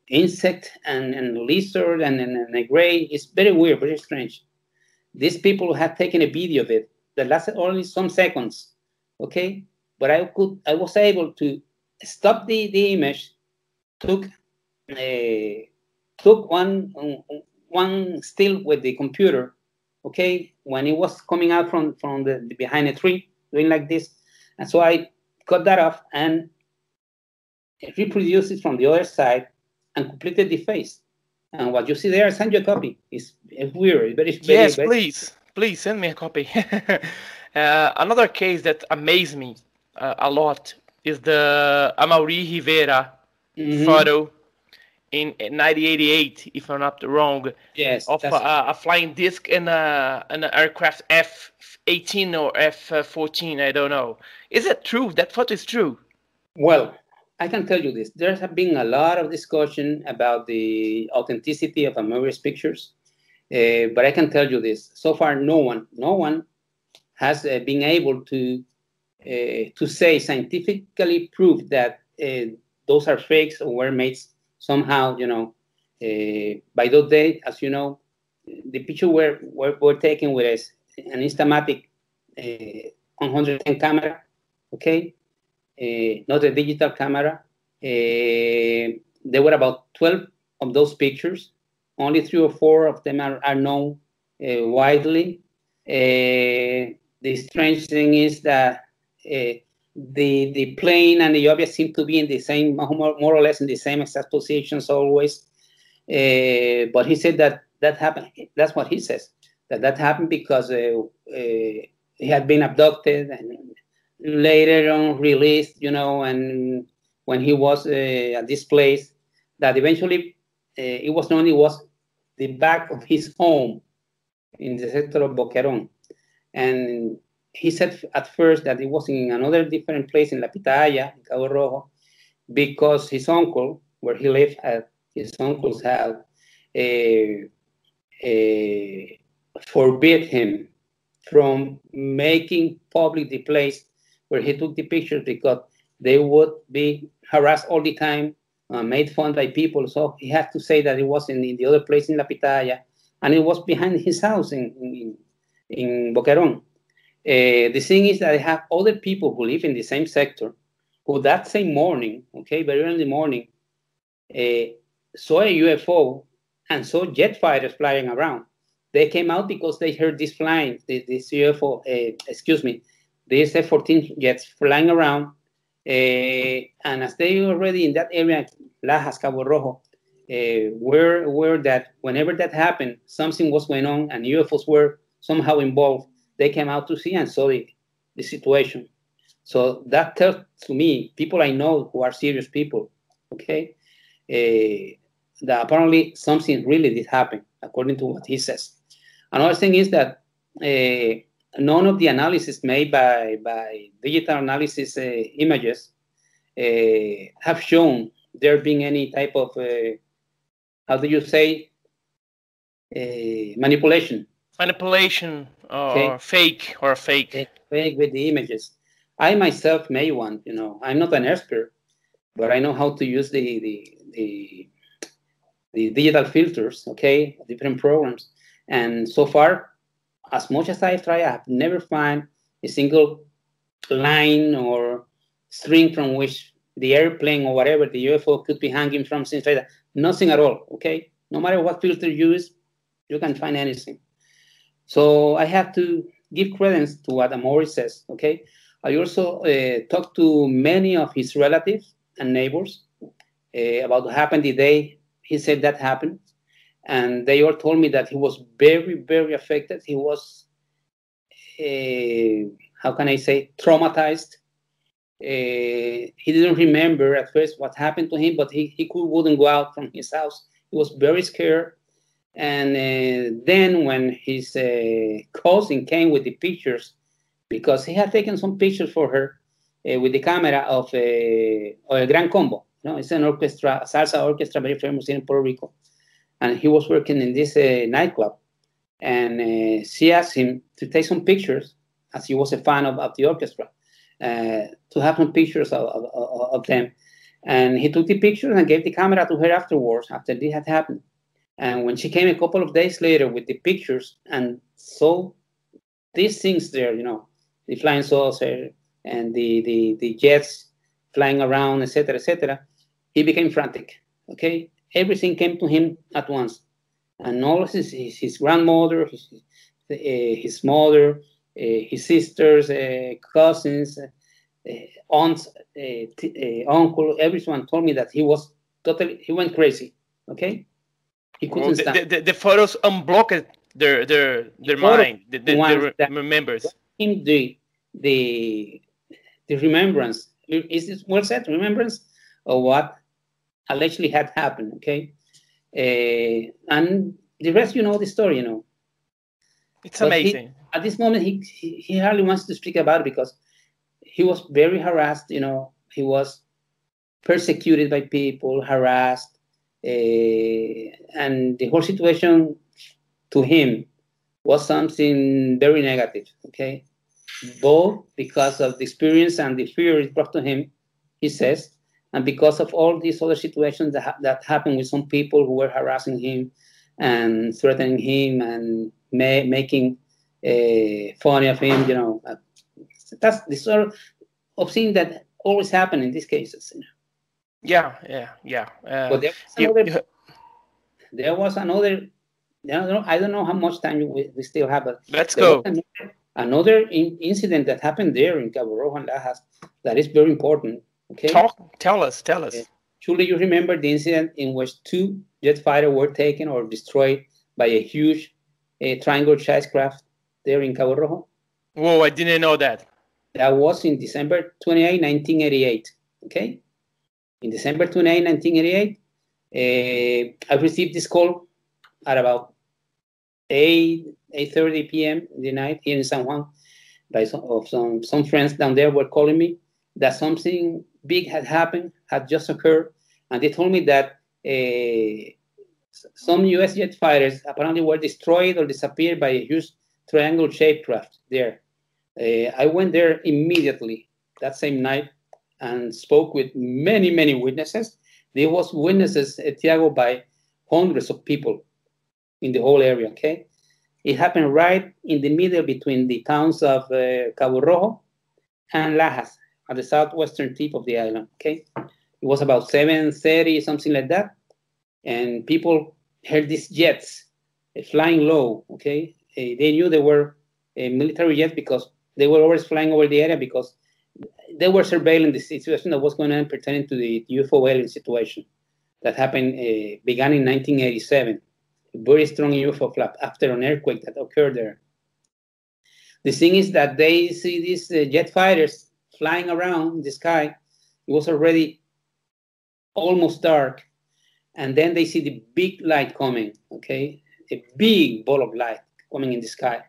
insect and, and lizard and, and, and a gray. It's very weird, very strange. These people have taken a video of it that lasted only some seconds. Okay, but I could I was able to stop the, the image, took uh, took one one still with the computer, okay, when it was coming out from from the, the behind a tree, doing like this, and so I cut that off and reproduced it from the other side and completed the face. And what you see there, I send you a copy. It's, it's weird. It's very, very, yes, very, please, please send me a copy. uh, another case that amazed me uh, a lot is the Amaury Rivera mm-hmm. photo in 1988, if I'm not wrong. Yes. Of uh, a flying disc and a, an aircraft F-18 or F-14, I don't know. Is it true? That photo is true? Well, I can tell you this: there have been a lot of discussion about the authenticity of Amaury's pictures, uh, but I can tell you this: so far, no one, no one has uh, been able to to say scientifically prove that uh, those are fakes or were made somehow, you know, uh, by those days, as you know, the picture were, were, were taken with an Instamatic uh, 110 camera, okay, uh, not a digital camera. Uh, there were about 12 of those pictures. Only three or four of them are, are known uh, widely. Uh, the strange thing is that uh, the the plane and the object seem to be in the same, more, or less in the same exact positions always. Uh, but he said that that happened. That's what he says. That that happened because uh, he had been abducted and later on released. You know, and when he was uh, at this place, that eventually uh, it was known it was the back of his home in the sector of Boquerón, and he said at first that it was in another different place in La Pitaya, in Cabo Rojo, because his uncle, where he lived at his uncle's house, uh, uh, forbid him from making public the place where he took the pictures because they would be harassed all the time, uh, made fun by people. So he had to say that it was in, in the other place in La Pitaya, and it was behind his house in, in, in Boquerón. Uh, the thing is that I have other people who live in the same sector who that same morning, okay, very early in the morning, uh, saw a UFO and saw jet fighters flying around. They came out because they heard this flying, this, UFO, uh, excuse me, these F-14 jets flying around. Uh, and as they already in that area, Lajas, Cabo Rojo, uh, were aware that whenever that happened, something was going on and UFOs were somehow involved. They came out to see and saw the, the situation. So that tells to me, people I know who are serious people, okay, uh, that apparently something really did happen, according to what he says. Another thing is that uh, none of the analysis made by, by digital analysis uh, images have shown there being any type of, how do you say, manipulation. Manipulation or okay. Oh, fake or fake. Fake with the images. I myself made one, you know, I'm not an expert, but I know how to use the, the, the the digital filters, okay, different programs. And so far, as much as I try, I've never found a single line or string from which the airplane or whatever the UFO could be hanging from, things like that. Nothing at all, okay? No matter what filter you use, you can find anything. So I have to give credence to what Amaury says, okay? I also uh, talked to many of his relatives and neighbors uh, about what happened the day he said that happened. And they all told me that he was very, very affected. He was, uh, how can I say, traumatized. Uh, he didn't remember at first what happened to him, but he, he could, wouldn't go out from his house. He was very scared. And uh, then when his uh, cousin came with the pictures, because he had taken some pictures for her uh, with the camera of, uh, of El Gran Combo, no, it's an orchestra, salsa orchestra, very famous in Puerto Rico. And he was working in this uh, nightclub. And uh, she asked him to take some pictures, as he was a fan of, of the orchestra, uh, to have some pictures of, of, of, them. And he took the pictures and gave the camera to her afterwards, after this had happened. And when she came a couple of days later with the pictures and saw these things there, you know, the flying saucer and the, the, the jets flying around, etc., etc., he became frantic. Okay, everything came to him at once, and all his his, his grandmother, his, uh, his mother, uh, his sisters, uh, cousins, aunts, uncle, everyone told me that he was totally he went crazy. Okay, he couldn't well. The, the, the, photos unblocked their their their the mind, the, the, the remembers him the the the remembrance. Is this well said? Remembrance of what allegedly had happened. Okay, uh, and the rest, you know, the story. You know, it's but amazing. He, at this moment, he, he he hardly wants to speak about it because he was very harassed. You know, he was persecuted by people, harassed, and the whole situation to him was something very negative. Okay, both because of the experience and the fear it brought to him, he says, and because of all these other situations that, ha- that happened with some people who were harassing him and threatening him and ma- making uh, fun of him, you know, uh, that's the sort of thing that always happen in these cases. You know? Yeah, yeah, yeah. Uh, but there was another, you- there was another I don't know, I don't know how much time we, we still have, but let's go. another, another in, incident that happened there in Cabo Rojo and Lajas that is very important. Okay. Talk. Tell us. Tell us. Yeah. Surely you remember the incident in which two jet fighters were taken or destroyed by a huge uh, triangle spacecraft there in Cabo Rojo? Whoa! I didn't know that. That was in December 28, 1988. Okay? In December 28, 1988, uh, I received this call at about 8, 8.30 p.m. the night here in San Juan by some, of some, some friends down there were calling me that something big had happened, had just occurred, and they told me that uh, some U.S. jet fighters apparently were destroyed or disappeared by a huge triangle-shaped craft there. Uh, I went there immediately that same night and spoke with many, many witnesses. There was witnesses, at Tiago, by hundreds of people in the whole area. Okay, it happened right in the middle between the towns of uh, Cabo Rojo and Lajas at the southwestern tip of the island. Okay, it was about 7:30, something like that, and people heard these jets uh, flying low. Okay, uh, they knew they were uh, military jets because they were always flying over the area because they were surveilling the situation that was going on pertaining to the UFO alien situation that happened uh, began in 1987. A very strong UFO flap after an earthquake that occurred there. The thing is that they see these uh, jet fighters flying around in the sky. It was already almost dark, and then they see the big light coming. Okay, a big ball of light coming in the sky,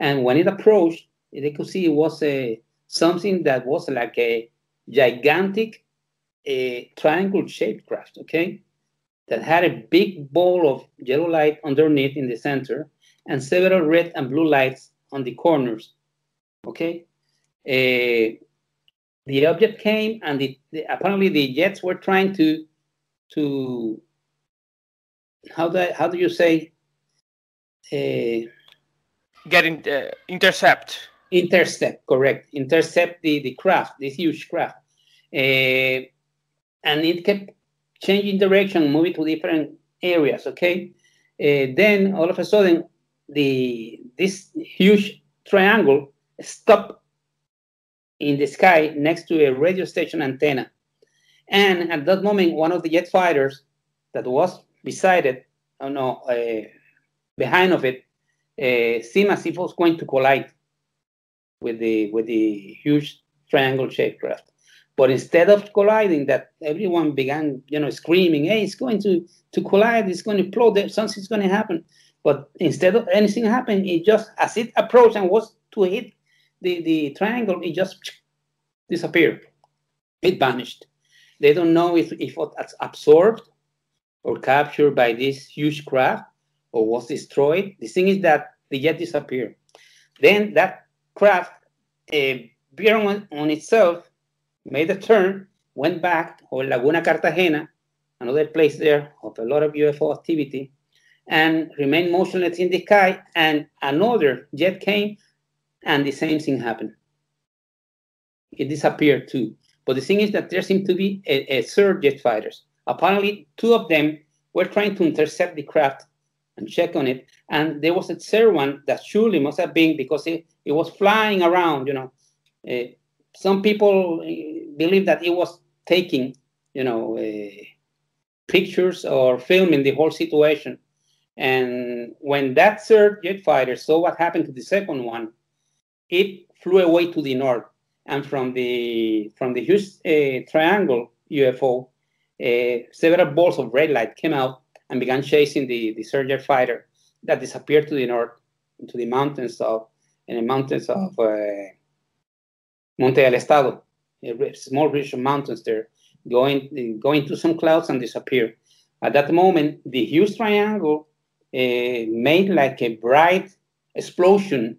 and when it approached, they could see it was a something that was like a gigantic a triangle shaped craft, okay, that had a big ball of yellow light underneath in the center and several red and blue lights on the corners, okay. Uh, the object came and the, the, apparently the jets were trying to to how do I, how do you say uh, Getting uh, intercept. Intercept correct. Intercept the the craft this huge craft. Uh, and it kept changing direction moving to different areas okay? Uh, then all of a sudden the this huge triangle stopped in the sky next to a radio station antenna. And at that moment one of the jet fighters that was beside it oh no uh, behind of it uh, seemed as if it was going to collide with the with the huge triangle shaped craft. But instead of colliding, that everyone began, you know, screaming, "Hey, it's going to to collide! It's going to implode! Something's going to happen!" But instead of anything happening, it just as it approached and was to hit the the triangle, it just disappeared. It vanished. They don't know if if it was absorbed or captured by this huge craft or was destroyed. The thing is that the jet disappeared. Then that craft uh, veered on, on, itself, made a turn, went back to Laguna Cartagena, another place there of a lot of UFO activity, and remained motionless in the sky. And another jet came, and the same thing happened. It disappeared too. But the thing is that there seemed to be a, a third jet fighters. Apparently, two of them were trying to intercept the craft and check on it. And there was a third one that surely must have been because it, it was flying around, you know. Uh, some people believe that it was taking, you know, uh, pictures or filming the whole situation. And when that third jet fighter saw what happened to the second one, it flew away to the north. And from the from the huge uh, triangle UFO, several balls of red light came out and began chasing the, the surgeon fighter that disappeared to the north into the mountains of in the mountains of uh, Monte del Estado, a small region of mountains there going going to some clouds and disappear. At that moment, the huge triangle uh, made like a bright explosion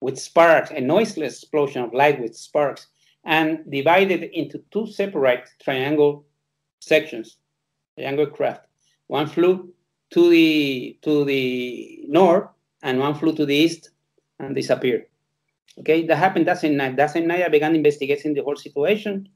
with sparks, a noiseless explosion of light with sparks, and divided into two separate triangle sections, triangle craft. One flew to the to the north, and one flew to the east and disappeared. Okay, that happened that same night. That same night, I began investigating the whole situation.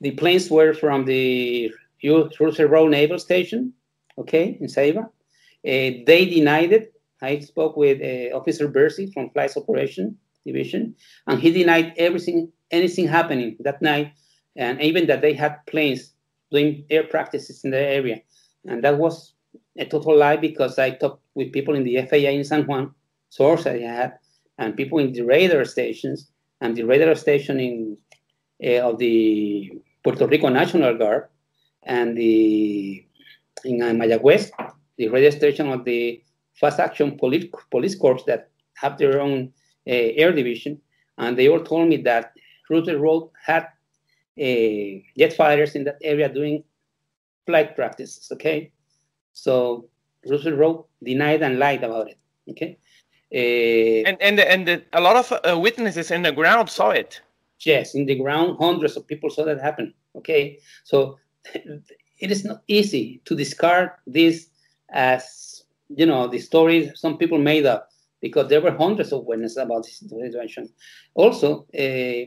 The planes were from the Roosevelt Road Naval Station, okay, in Ceiba. Uh, they denied it. I spoke with uh, Officer Bercy from Flight Operation Division, and he denied everything, anything happening that night, and even that they had planes doing air practices in the area. And that was a total lie because I talked with people in the FAA in San Juan, source I had, and people in the radar stations, and the radar station in uh, of the Puerto Rico National Guard, and the in Mayagüez, the radar station of the Fast Action Police, Police Corps that have their own uh, air division, and they all told me that Roosevelt Road had uh, jet fighters in that area doing flight practices. Okay, so Roosevelt Road denied and lied about it. Okay, uh, and and the, and the, a lot of uh, witnesses in the ground saw it. Yes, in the ground, hundreds of people saw that happen. Okay, so it is not easy to discard this as you know the story some people made up because there were hundreds of witnesses about this situation. Also, uh,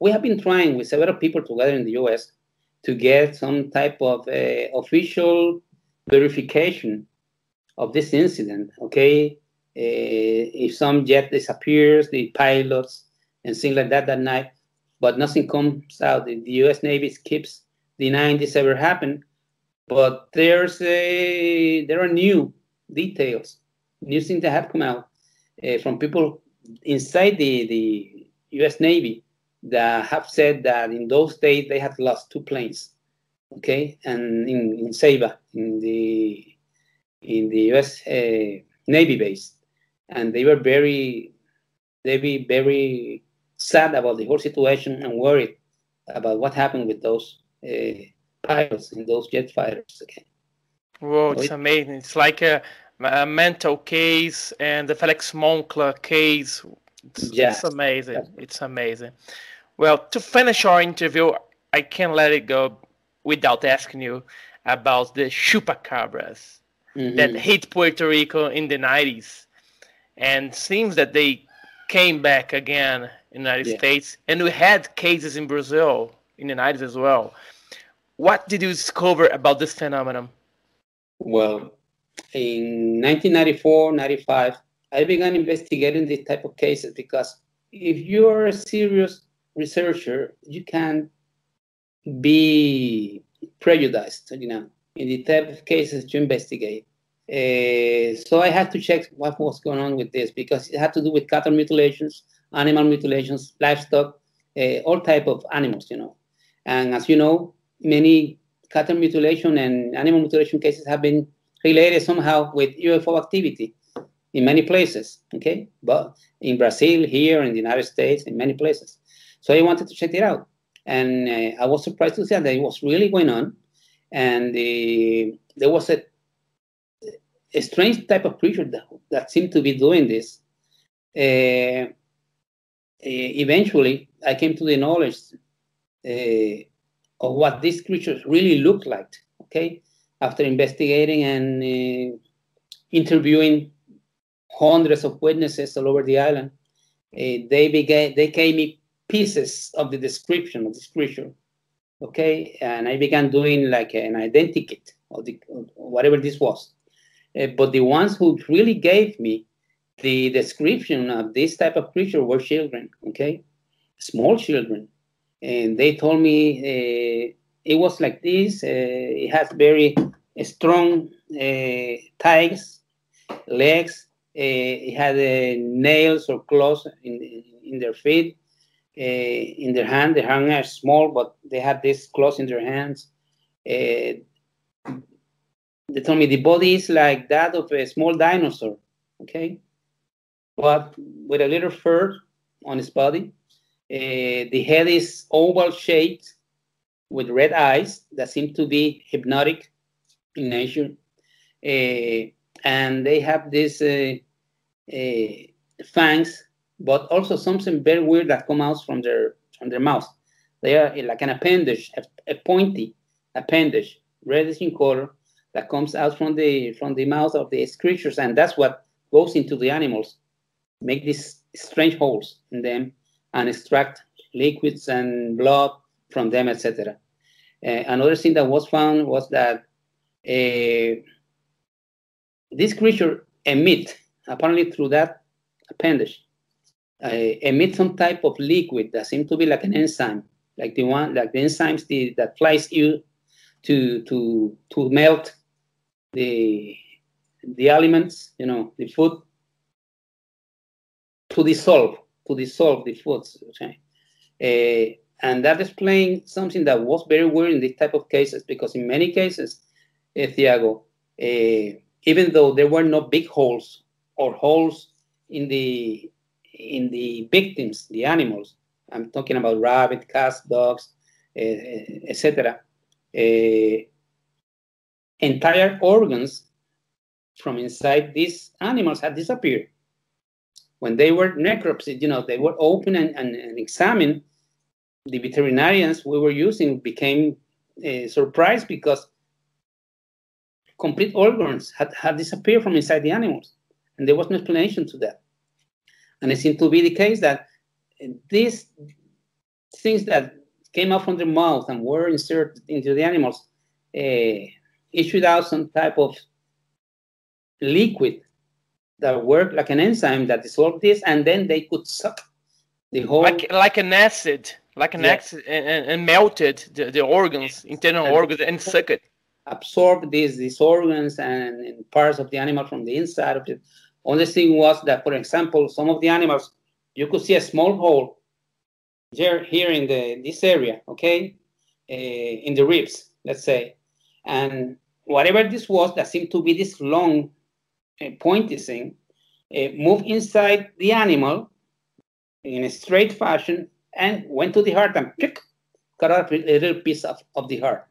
we have been trying with several people together in the U.S. to get some type of uh, official verification of this incident. Okay, uh, if some jet disappears, the pilots and things like that that night, but nothing comes out. The, U.S. Navy keeps denying this ever happened, but there's a there are new details, new things that have come out uh, from people inside the the U.S. Navy that have said that in those days they had lost two planes, okay, and in in Ceiba in the in the U.S. Uh, Navy base, and they were very they be very sad about the whole situation and worried about what happened with those uh, pilots in those jet fighters again. Whoa, it's amazing. It's like a, a Mantell case and the Felix Moncla case. It's, yeah. it's amazing. Yeah. It's amazing. Well, to finish our interview, I can't let it go without asking you about the chupacabras mm-hmm. that hit Puerto Rico in the 90s. And seems that they came back again in the United yeah. States. And we had cases in Brazil in the 90s as well. What did you discover about this phenomenon? Well, in 1994, 95, I began investigating this type of cases because if you're a serious researcher, you can be prejudiced, you know, in the type of cases you investigate. Uh, so I had to check what was going on with this because it had to do with cattle mutilations, animal mutilations, livestock, uh, all type of animals, you know. And as you know, many cattle mutilation and animal mutilation cases have been related somehow with UFO activity in many places, okay? But in Brazil, here, in the United States, in many places. So I wanted to check it out. And uh, I was surprised to see that it was really going on. And uh, there was a, a strange type of creature that, that seemed to be doing this. Uh, eventually, I came to the knowledge uh, of what these creatures really looked like. Okay, after investigating and uh, interviewing hundreds of witnesses all over the island, uh, they began they gave me pieces of the description of the creature. Okay, and I began doing like an identikit of the whatever this was. Uh, but the ones who really gave me the description of this type of creature were children. Okay, small children and they told me uh, it was like this. It has very strong uh, thighs, legs. It had nails or claws in, in their feet, in their hand. Their hands are small, but they have these claws in their hands. they told me the body is like that of a small dinosaur, okay, but with a little fur on its body uh, the head is oval shaped with red eyes that seem to be hypnotic in nature. Uh, and they have these uh, uh, fangs, but also something very weird that comes out from their from their mouth. They are like an appendage, a, a pointy appendage, reddish in color, that comes out from the from the mouth of these creatures, and that's what goes into the animals, make these strange holes in them, and extract liquids and blood from them, etc. Uh, another thing that was found was that uh, this creature emit, apparently through that appendage, uh, emit some type of liquid that seems to be like an enzyme, like the one, like the enzymes the, that flies you to to to melt the the elements, you know, the food to dissolve, to dissolve the foods. Okay? Uh, and that explains something that was very weird in this type of cases because in many cases, uh, Thiago, uh, even though there were no big holes or holes in the in the victims, the animals, I'm talking about rabbit, cats, dogs, uh, etc. Uh, entire organs from inside these animals had disappeared. When they were necropsied, you know, they were open and, and, and examined. The veterinarians we were using became uh, surprised because complete organs had, had disappeared from inside the animals. And there was no explanation to that. And it seemed to be the case that these things that came out from the mouth and were inserted into the animals uh, issued out some type of liquid that worked like an enzyme that dissolved this, and then they could suck the whole like like an acid, like an acid, and, and, melted the, the organs, internal and organs, and suck it. Absorb these these organs and, and, parts of the animal from the inside of it. Only thing was that, for example, some of the animals you could see a small hole here here in the this area, okay, uh, in the ribs, let's say, and whatever this was that seemed to be this long uh, pointy thing uh, moved inside the animal in a straight fashion and went to the heart and pick, cut off a little piece of, of the heart.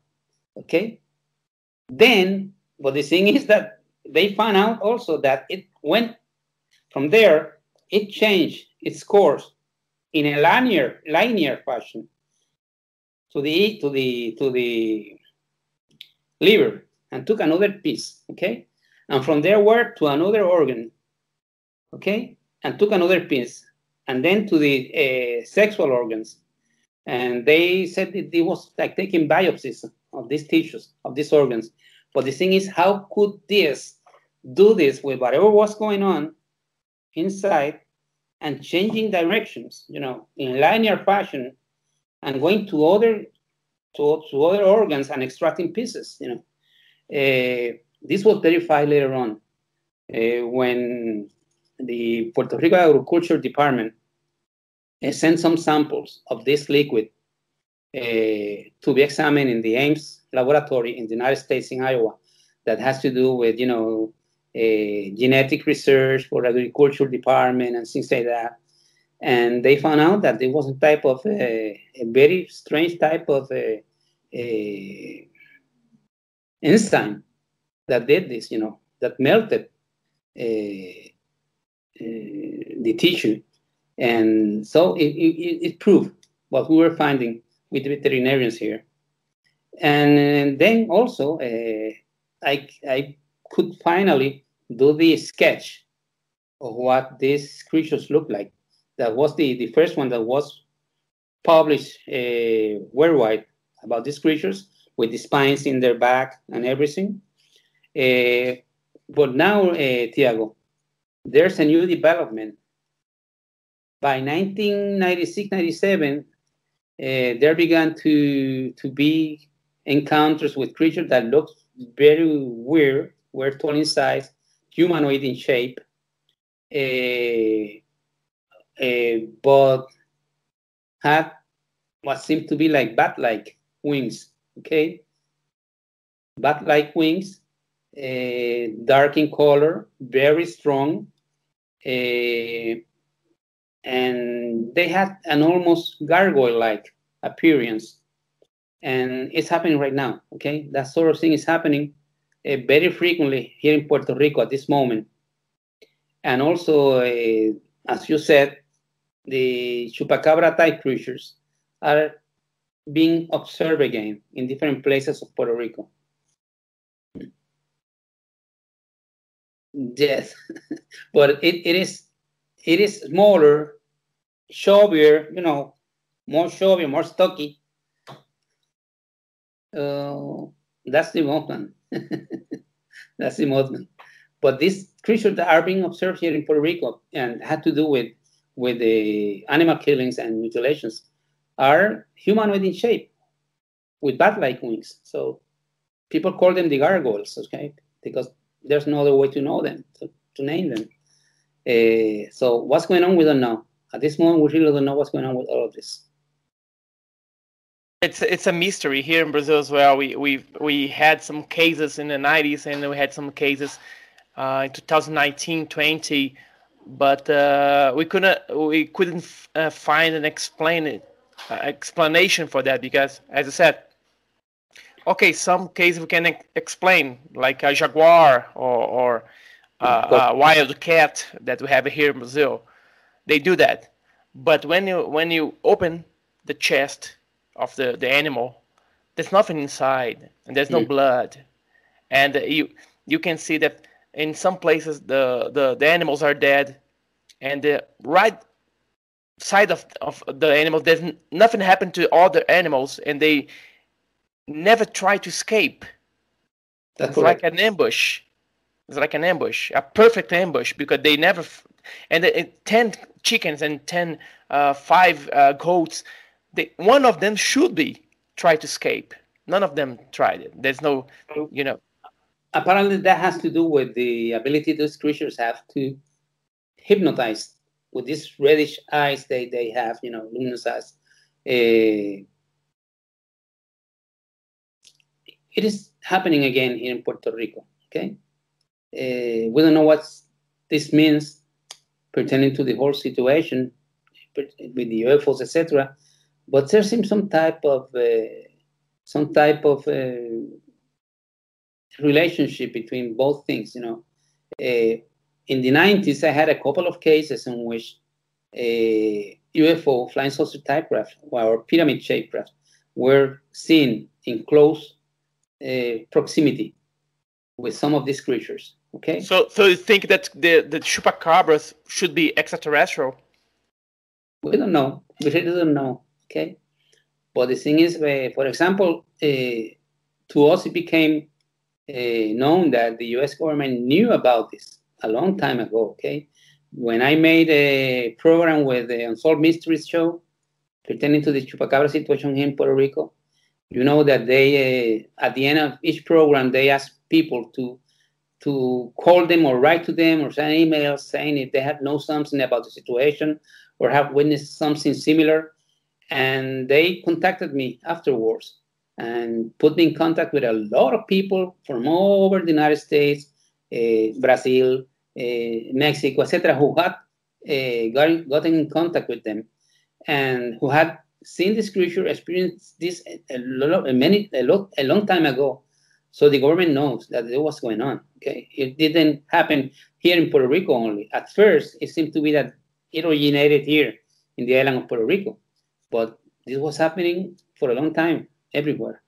Okay? Then, but the thing is that they found out also that it went from there, it changed its course in a linear linear fashion to the to the to the liver and took another piece, okay? And from there went to another organ, okay? And took another piece, and then to the uh, sexual organs. And they said it, it was like taking biopsies of these tissues, of these organs. But the thing is, how could this do this with whatever was going on inside and changing directions, you know, in linear fashion and going to other to, to other organs and extracting pieces, you know. Uh, this was verified later on uh, when the Puerto Rico Agriculture Department uh, sent some samples of this liquid to be examined in the Ames laboratory in the United States in Iowa that has to do with, you know, uh, genetic research for agriculture department and things like that. And they found out that there was a type of uh, a very strange type of uh, enzyme that did this, you know, that melted the tissue. And so it, it, it, proved what we were finding with veterinarians here. And then also, uh, I, I could finally do the sketch of what these creatures look like. That was the, the first one that was published uh, worldwide about these creatures with the spines in their back and everything. Uh, but now, uh, Tiago, there's a new development. By 1996-97, uh, there began to to be encounters with creatures that looked very weird, were tall in size, humanoid in shape, uh, uh, but had what seemed to be like bat-like wings okay? Bat-like wings, uh, dark in color, very strong, uh, and they had an almost gargoyle-like appearance. and it's happening right now. Okay, that sort of thing is happening uh, very frequently here in Puerto Rico at this moment. And also, uh, as you said, the chupacabra type creatures are being observed again in different places of Puerto Rico. Yes, but it, it is it is smaller, showier, you know, more showy, more stocky. Uh, that's the movement. that's the movement. But these creatures that are being observed here in Puerto Rico and had to do with with the animal killings and mutilations are humanoid in shape with bat-like wings. So people call them the gargoyles, okay? Because there's no other way to know them, to, to name them. Uh, so what's going on? We don't know. At this moment, we really don't know what's going on with all of this. It's it's a mystery here in Brazil as well. We we we had some cases in the 90s, and we had some cases uh, in 2019, 20, but uh, we couldn't we couldn't uh, find an explain it, uh, explanation for that because, as I said, okay, some cases we can explain, like a jaguar or, or uh, a wild cat that we have here in Brazil. They do that, but when you when you open the chest of the, the animal, there's nothing inside, and there's no mm. blood, and you you can see that in some places the, the, the animals are dead, and the right side of, of the animals there's nothing happened to other animals, and they never try to escape. That's it's like an ambush. It's like an ambush, a perfect ambush because they never. And the, ten chickens and ten, uh, five uh, goats, they, one of them should be try to escape. None of them tried it. There's no, you know. Apparently, that has to do with the ability those creatures have to hypnotize with these reddish eyes they, they have, you know, luminous eyes. Uh, it is happening again here in Puerto Rico. Okay, uh, we don't know what this means pertaining to the whole situation with the UFOs, etc. But there seems some type of uh, some type of uh, relationship between both things. You know, uh, in the 90s, I had a couple of cases in which a UFO flying saucer type craft or pyramid shaped craft were seen in close uh, proximity with some of these creatures. Okay. So, so you think that the the chupacabras should be extraterrestrial? We don't know. We really don't know. Okay. But the thing is, uh, for example, uh, to us it became uh, known that the U.S. government knew about this a long time ago. Okay. When I made a program with the Unsolved Mysteries show pertaining to the chupacabra situation here in Puerto Rico, you know that they uh, at the end of each program they ask people to to call them or write to them or send emails saying if they have know something about the situation or have witnessed something similar and they contacted me afterwards and put me in contact with a lot of people from all over the united states uh, brazil uh, mexico etc who had uh, got, gotten in contact with them and who had seen this creature, experienced this a, a, many, a, lot, a long time ago. So the government knows that it was going on. Okay, it didn't happen here in Puerto Rico only. At first, it seemed to be that it originated here in the island of Puerto Rico, but this was happening for a long time everywhere.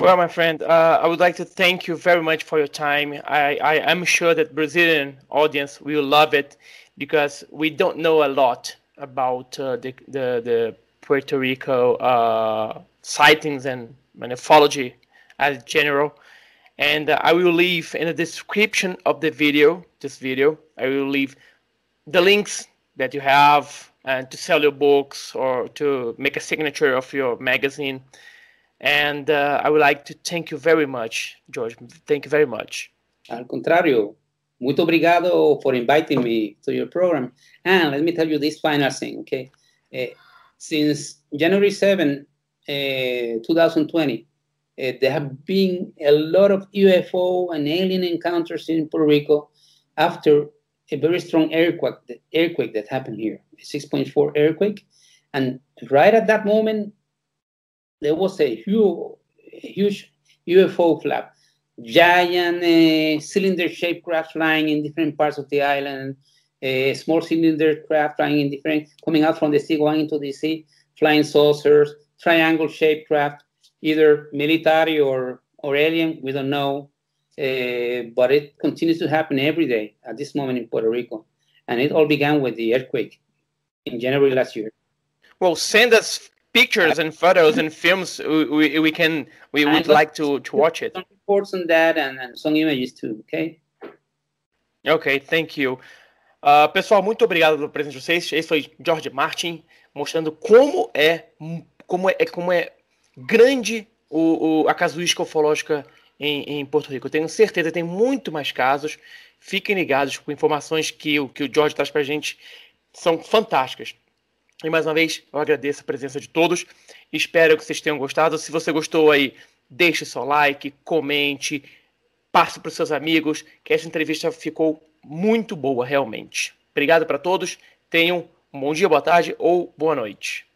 Well, my friend, uh, I would like to thank you very much for your time. I, I am sure that Brazilian audience will love it because we don't know a lot about uh, the, the, the Puerto Rico uh, sightings and ufology as general. And uh, I will leave in the description of the video, this video, I will leave the links that you have and to sell your books or to make a signature of your magazine. And uh, I would like to thank you very much, George. Thank you very much. Al contrario, Muito obrigado for inviting me to your program. And let me tell you this final thing, okay? Uh, since January 7, uh, 2020, uh, there have been a lot of UFO and alien encounters in Puerto Rico after a very strong earthquake, the earthquake that happened here, a 6.4 earthquake. And right at that moment, there was a huge, huge UFO flap, giant uh, cylinder-shaped craft flying in different parts of the island, a small cylinder craft flying in different, coming out from the sea, going into the sea, flying saucers, triangle-shaped craft, either military or, or alien, we don't know. Uh, but it continues to happen every day at this moment in Puerto Rico. And it all began with the earthquake in January last year. Well, send us pictures and photos and films. We, we can we would like to, to watch it. Some reports on that and, and some images too. Okay. Ok, thank you. Uh, pessoal, muito obrigado pelo presente de vocês. Esse foi Jorge Martin mostrando como é como é como é grande o, o a casuística ufológica em, em, Porto Rico. Eu tenho certeza, tem muito mais casos. Fiquem ligados com informações que, que o traz para a gente são fantásticas. E mais uma vez, eu agradeço a presença de todos. Espero que vocês tenham gostado. Se você gostou aí, deixe seu like, comente, passe para os seus amigos, que essa entrevista ficou muito boa, realmente. Obrigado para todos. Tenham um bom dia, boa tarde ou boa noite.